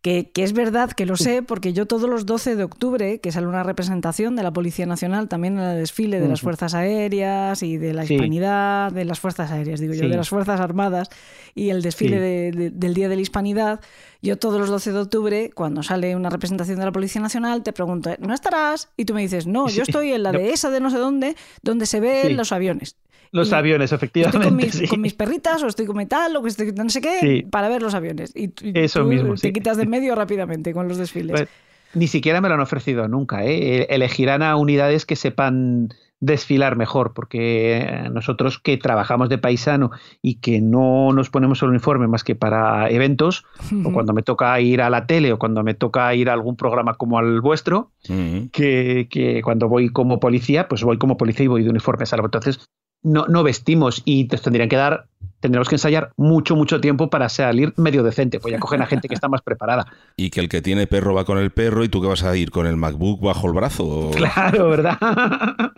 Que, que es verdad que lo sé, porque yo todos los 12 de octubre, que sale una representación de la Policía Nacional, también en el desfile de las. Fuerzas Aéreas y de la Sí. Hispanidad, de las Fuerzas Aéreas, digo yo, de las Fuerzas Armadas, y el desfile Sí. de- de- del Día de la Hispanidad, yo todos los 12 de octubre, cuando sale una representación de la Policía Nacional, te pregunto, ¿no estarás? Y tú me dices, no, yo estoy en la No. de esa de no sé dónde, donde se ven los aviones. Los Y aviones Estoy efectivamente con mis, sí. con mis perritas o estoy con metal o que estoy no sé qué Sí. para ver los aviones. Y, y Eso tú mismo, te sí. quitas de medio rápidamente con los desfiles. Pues, ni siquiera me lo han ofrecido nunca ¿eh? elegirán a unidades que sepan desfilar mejor porque nosotros que trabajamos de paisano y que no nos ponemos el uniforme más que para eventos o cuando me toca ir a la tele o cuando me toca ir a algún programa como al vuestro Mm. que, que cuando voy como policía, pues voy como policía y voy de uniforme, salvo. Entonces, no, no vestimos y te tendrían que dar, tendríamos que ensayar mucho, mucho tiempo para salir medio decente, pues ya cogen a gente que está más preparada. Y que el que tiene perro va con el perro y tú que vas a ir con el MacBook bajo el brazo. o- Claro, ¿verdad?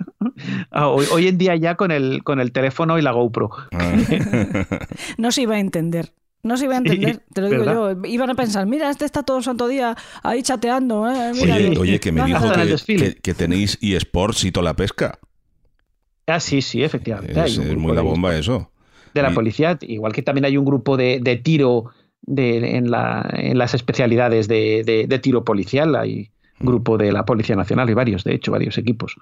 Ah, Hoy, hoy en día ya con el, con el teléfono y la GoPro. Ah. No se iba a entender. No se iba a Sí, entender, te lo digo ¿verdad? yo. Iban a pensar, mira, este está todo el santo día ahí chateando. ¿eh? Mira, Oye, y- oye, que me dijo que- que tenéis eSports y toda la pesca. Ah, sí, sí, efectivamente. Es, muy la de- bomba eso. de la Y- policía, igual que también hay un grupo de, de tiro de, en, la- en las especialidades de, de- de tiro policial, hay grupo de la Policía Nacional y varios, de hecho, varios equipos.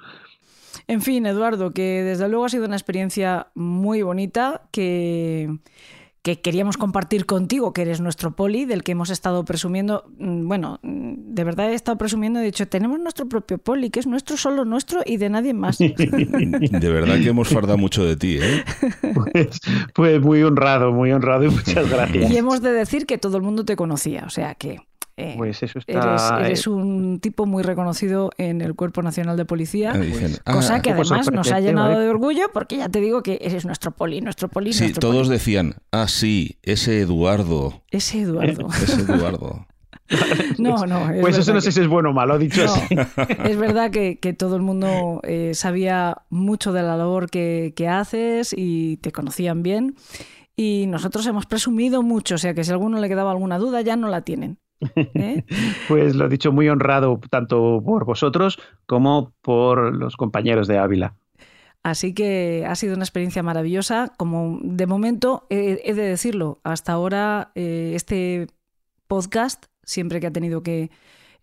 En fin, Eduardo, que desde luego ha sido una experiencia muy bonita, que, que que queríamos compartir contigo, que eres nuestro poli, del que hemos estado presumiendo. Mm, Bueno, mm, de verdad he estado presumiendo, he dicho, tenemos nuestro propio poli, que es nuestro, solo nuestro y de nadie más. De verdad que hemos fardado mucho de ti, ¿eh? Pues, pues muy honrado, muy honrado y muchas gracias. Y hemos de decir que todo el mundo te conocía, o sea que eh, Pues eso eres, está. eres un tipo muy reconocido en el Cuerpo Nacional de Policía. Ah, dicen, Cosa ah, que además nos ha llenado de orgullo porque ya te digo que eres nuestro poli, nuestro poli, Sí, nuestro todos poli. decían, ah, sí, ese Eduardo, Ese Eduardo. ese Eduardo. No, no. es Pues eso no sé si es bueno o malo, dicho No, así. es verdad que, que todo el mundo eh, sabía mucho de la labor que, que haces y te conocían bien. Y nosotros hemos presumido mucho, o sea que si a alguno le quedaba alguna duda, ya no la tienen. ¿Eh? Pues lo he dicho muy honrado tanto por vosotros como por los compañeros de Ávila. Así que ha sido una experiencia maravillosa. Como de momento, he, he de decirlo, hasta ahora eh, este podcast, siempre que ha tenido que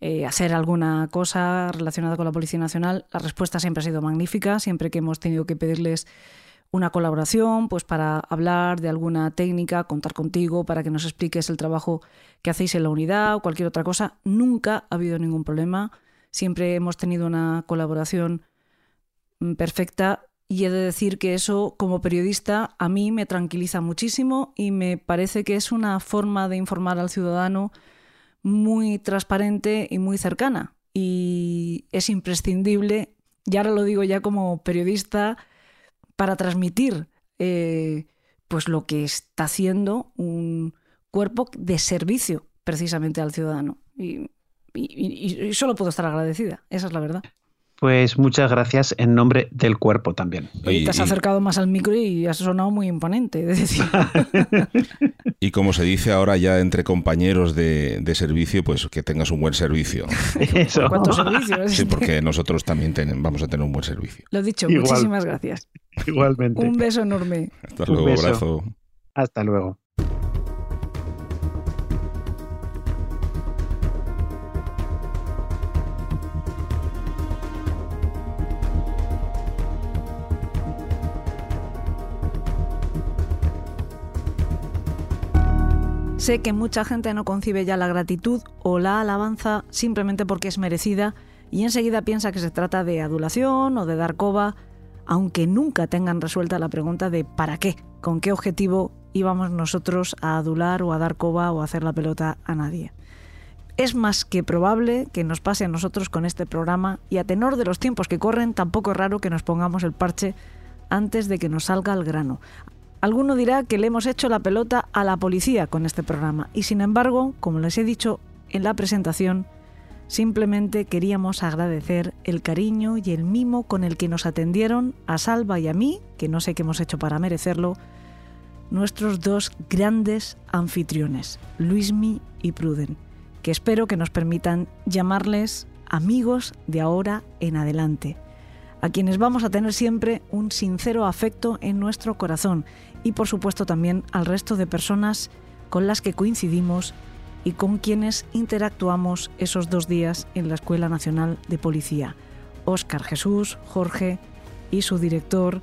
eh, hacer alguna cosa relacionada con la Policía Nacional, la respuesta siempre ha sido magnífica. Siempre que hemos tenido que pedirles una colaboración, pues para hablar de alguna técnica, contar contigo para que nos expliques el trabajo que hacéis en la unidad o cualquier otra cosa, nunca ha habido ningún problema. Siempre hemos tenido una colaboración mm, perfecta. Y he de decir que eso como periodista a mí me tranquiliza muchísimo y me parece que es una forma de informar al ciudadano muy transparente y muy cercana. Y es imprescindible, y ahora lo digo ya como periodista, para transmitir eh, pues lo que está haciendo un cuerpo de servicio precisamente al ciudadano. Y, y- y- solo puedo estar agradecida, esa es la verdad. Pues muchas gracias en nombre del cuerpo también. Y, Te has y- acercado más al micro y has sonado muy imponente. Es decir, y como se dice ahora ya entre compañeros de, de servicio, pues que tengas un buen servicio. Eso. ¿cuántos servicios? Sí, porque nosotros también ten- vamos a tener un buen servicio. Lo dicho, Igual. muchísimas gracias. Igualmente. Un beso enorme. Hasta Un luego, beso. abrazo. Hasta luego. Sé que mucha gente no concibe ya la gratitud o la alabanza simplemente porque es merecida y enseguida piensa que se trata de adulación o de dar coba, aunque nunca tengan resuelta la pregunta de ¿para qué? ¿Con qué objetivo íbamos nosotros a adular o a dar coba o a hacer la pelota a nadie? Es más que probable que nos pase a nosotros con este programa y a tenor de los tiempos que corren tampoco es raro que nos pongamos el parche antes de que nos salga el grano. Alguno dirá que le hemos hecho la pelota a la policía con este programa. Y sin embargo, como les he dicho en la presentación, simplemente queríamos agradecer el cariño y el mimo con el que nos atendieron a Salva y a mí, que no sé qué hemos hecho para merecerlo, nuestros dos grandes anfitriones, Luismi y Pruden, que espero que nos permitan llamarles amigos de ahora en adelante a quienes vamos a tener siempre un sincero afecto en nuestro corazón y por supuesto también al resto de personas con las que coincidimos y con quienes interactuamos esos dos días en la Escuela Nacional de Policía. Óscar Jesús, Jorge y su director,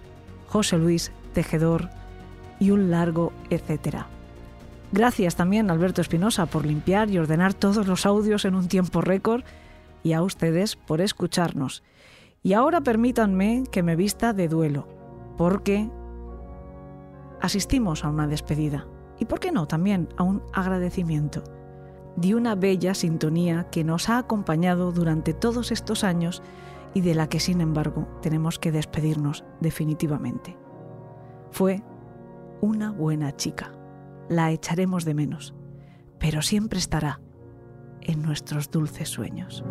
José Luis Tejedor y un largo etcétera. Gracias también Alberto Espinosa por limpiar y ordenar todos los audios en un tiempo récord y a ustedes por escucharnos. Y ahora permítanme que me vista de duelo, porque asistimos a una despedida y, ¿por qué no?, también a un agradecimiento de una bella sintonía que nos ha acompañado durante todos estos años y de la que, sin embargo, tenemos que despedirnos definitivamente. Fue una buena chica. La echaremos de menos, pero siempre estará en nuestros dulces sueños.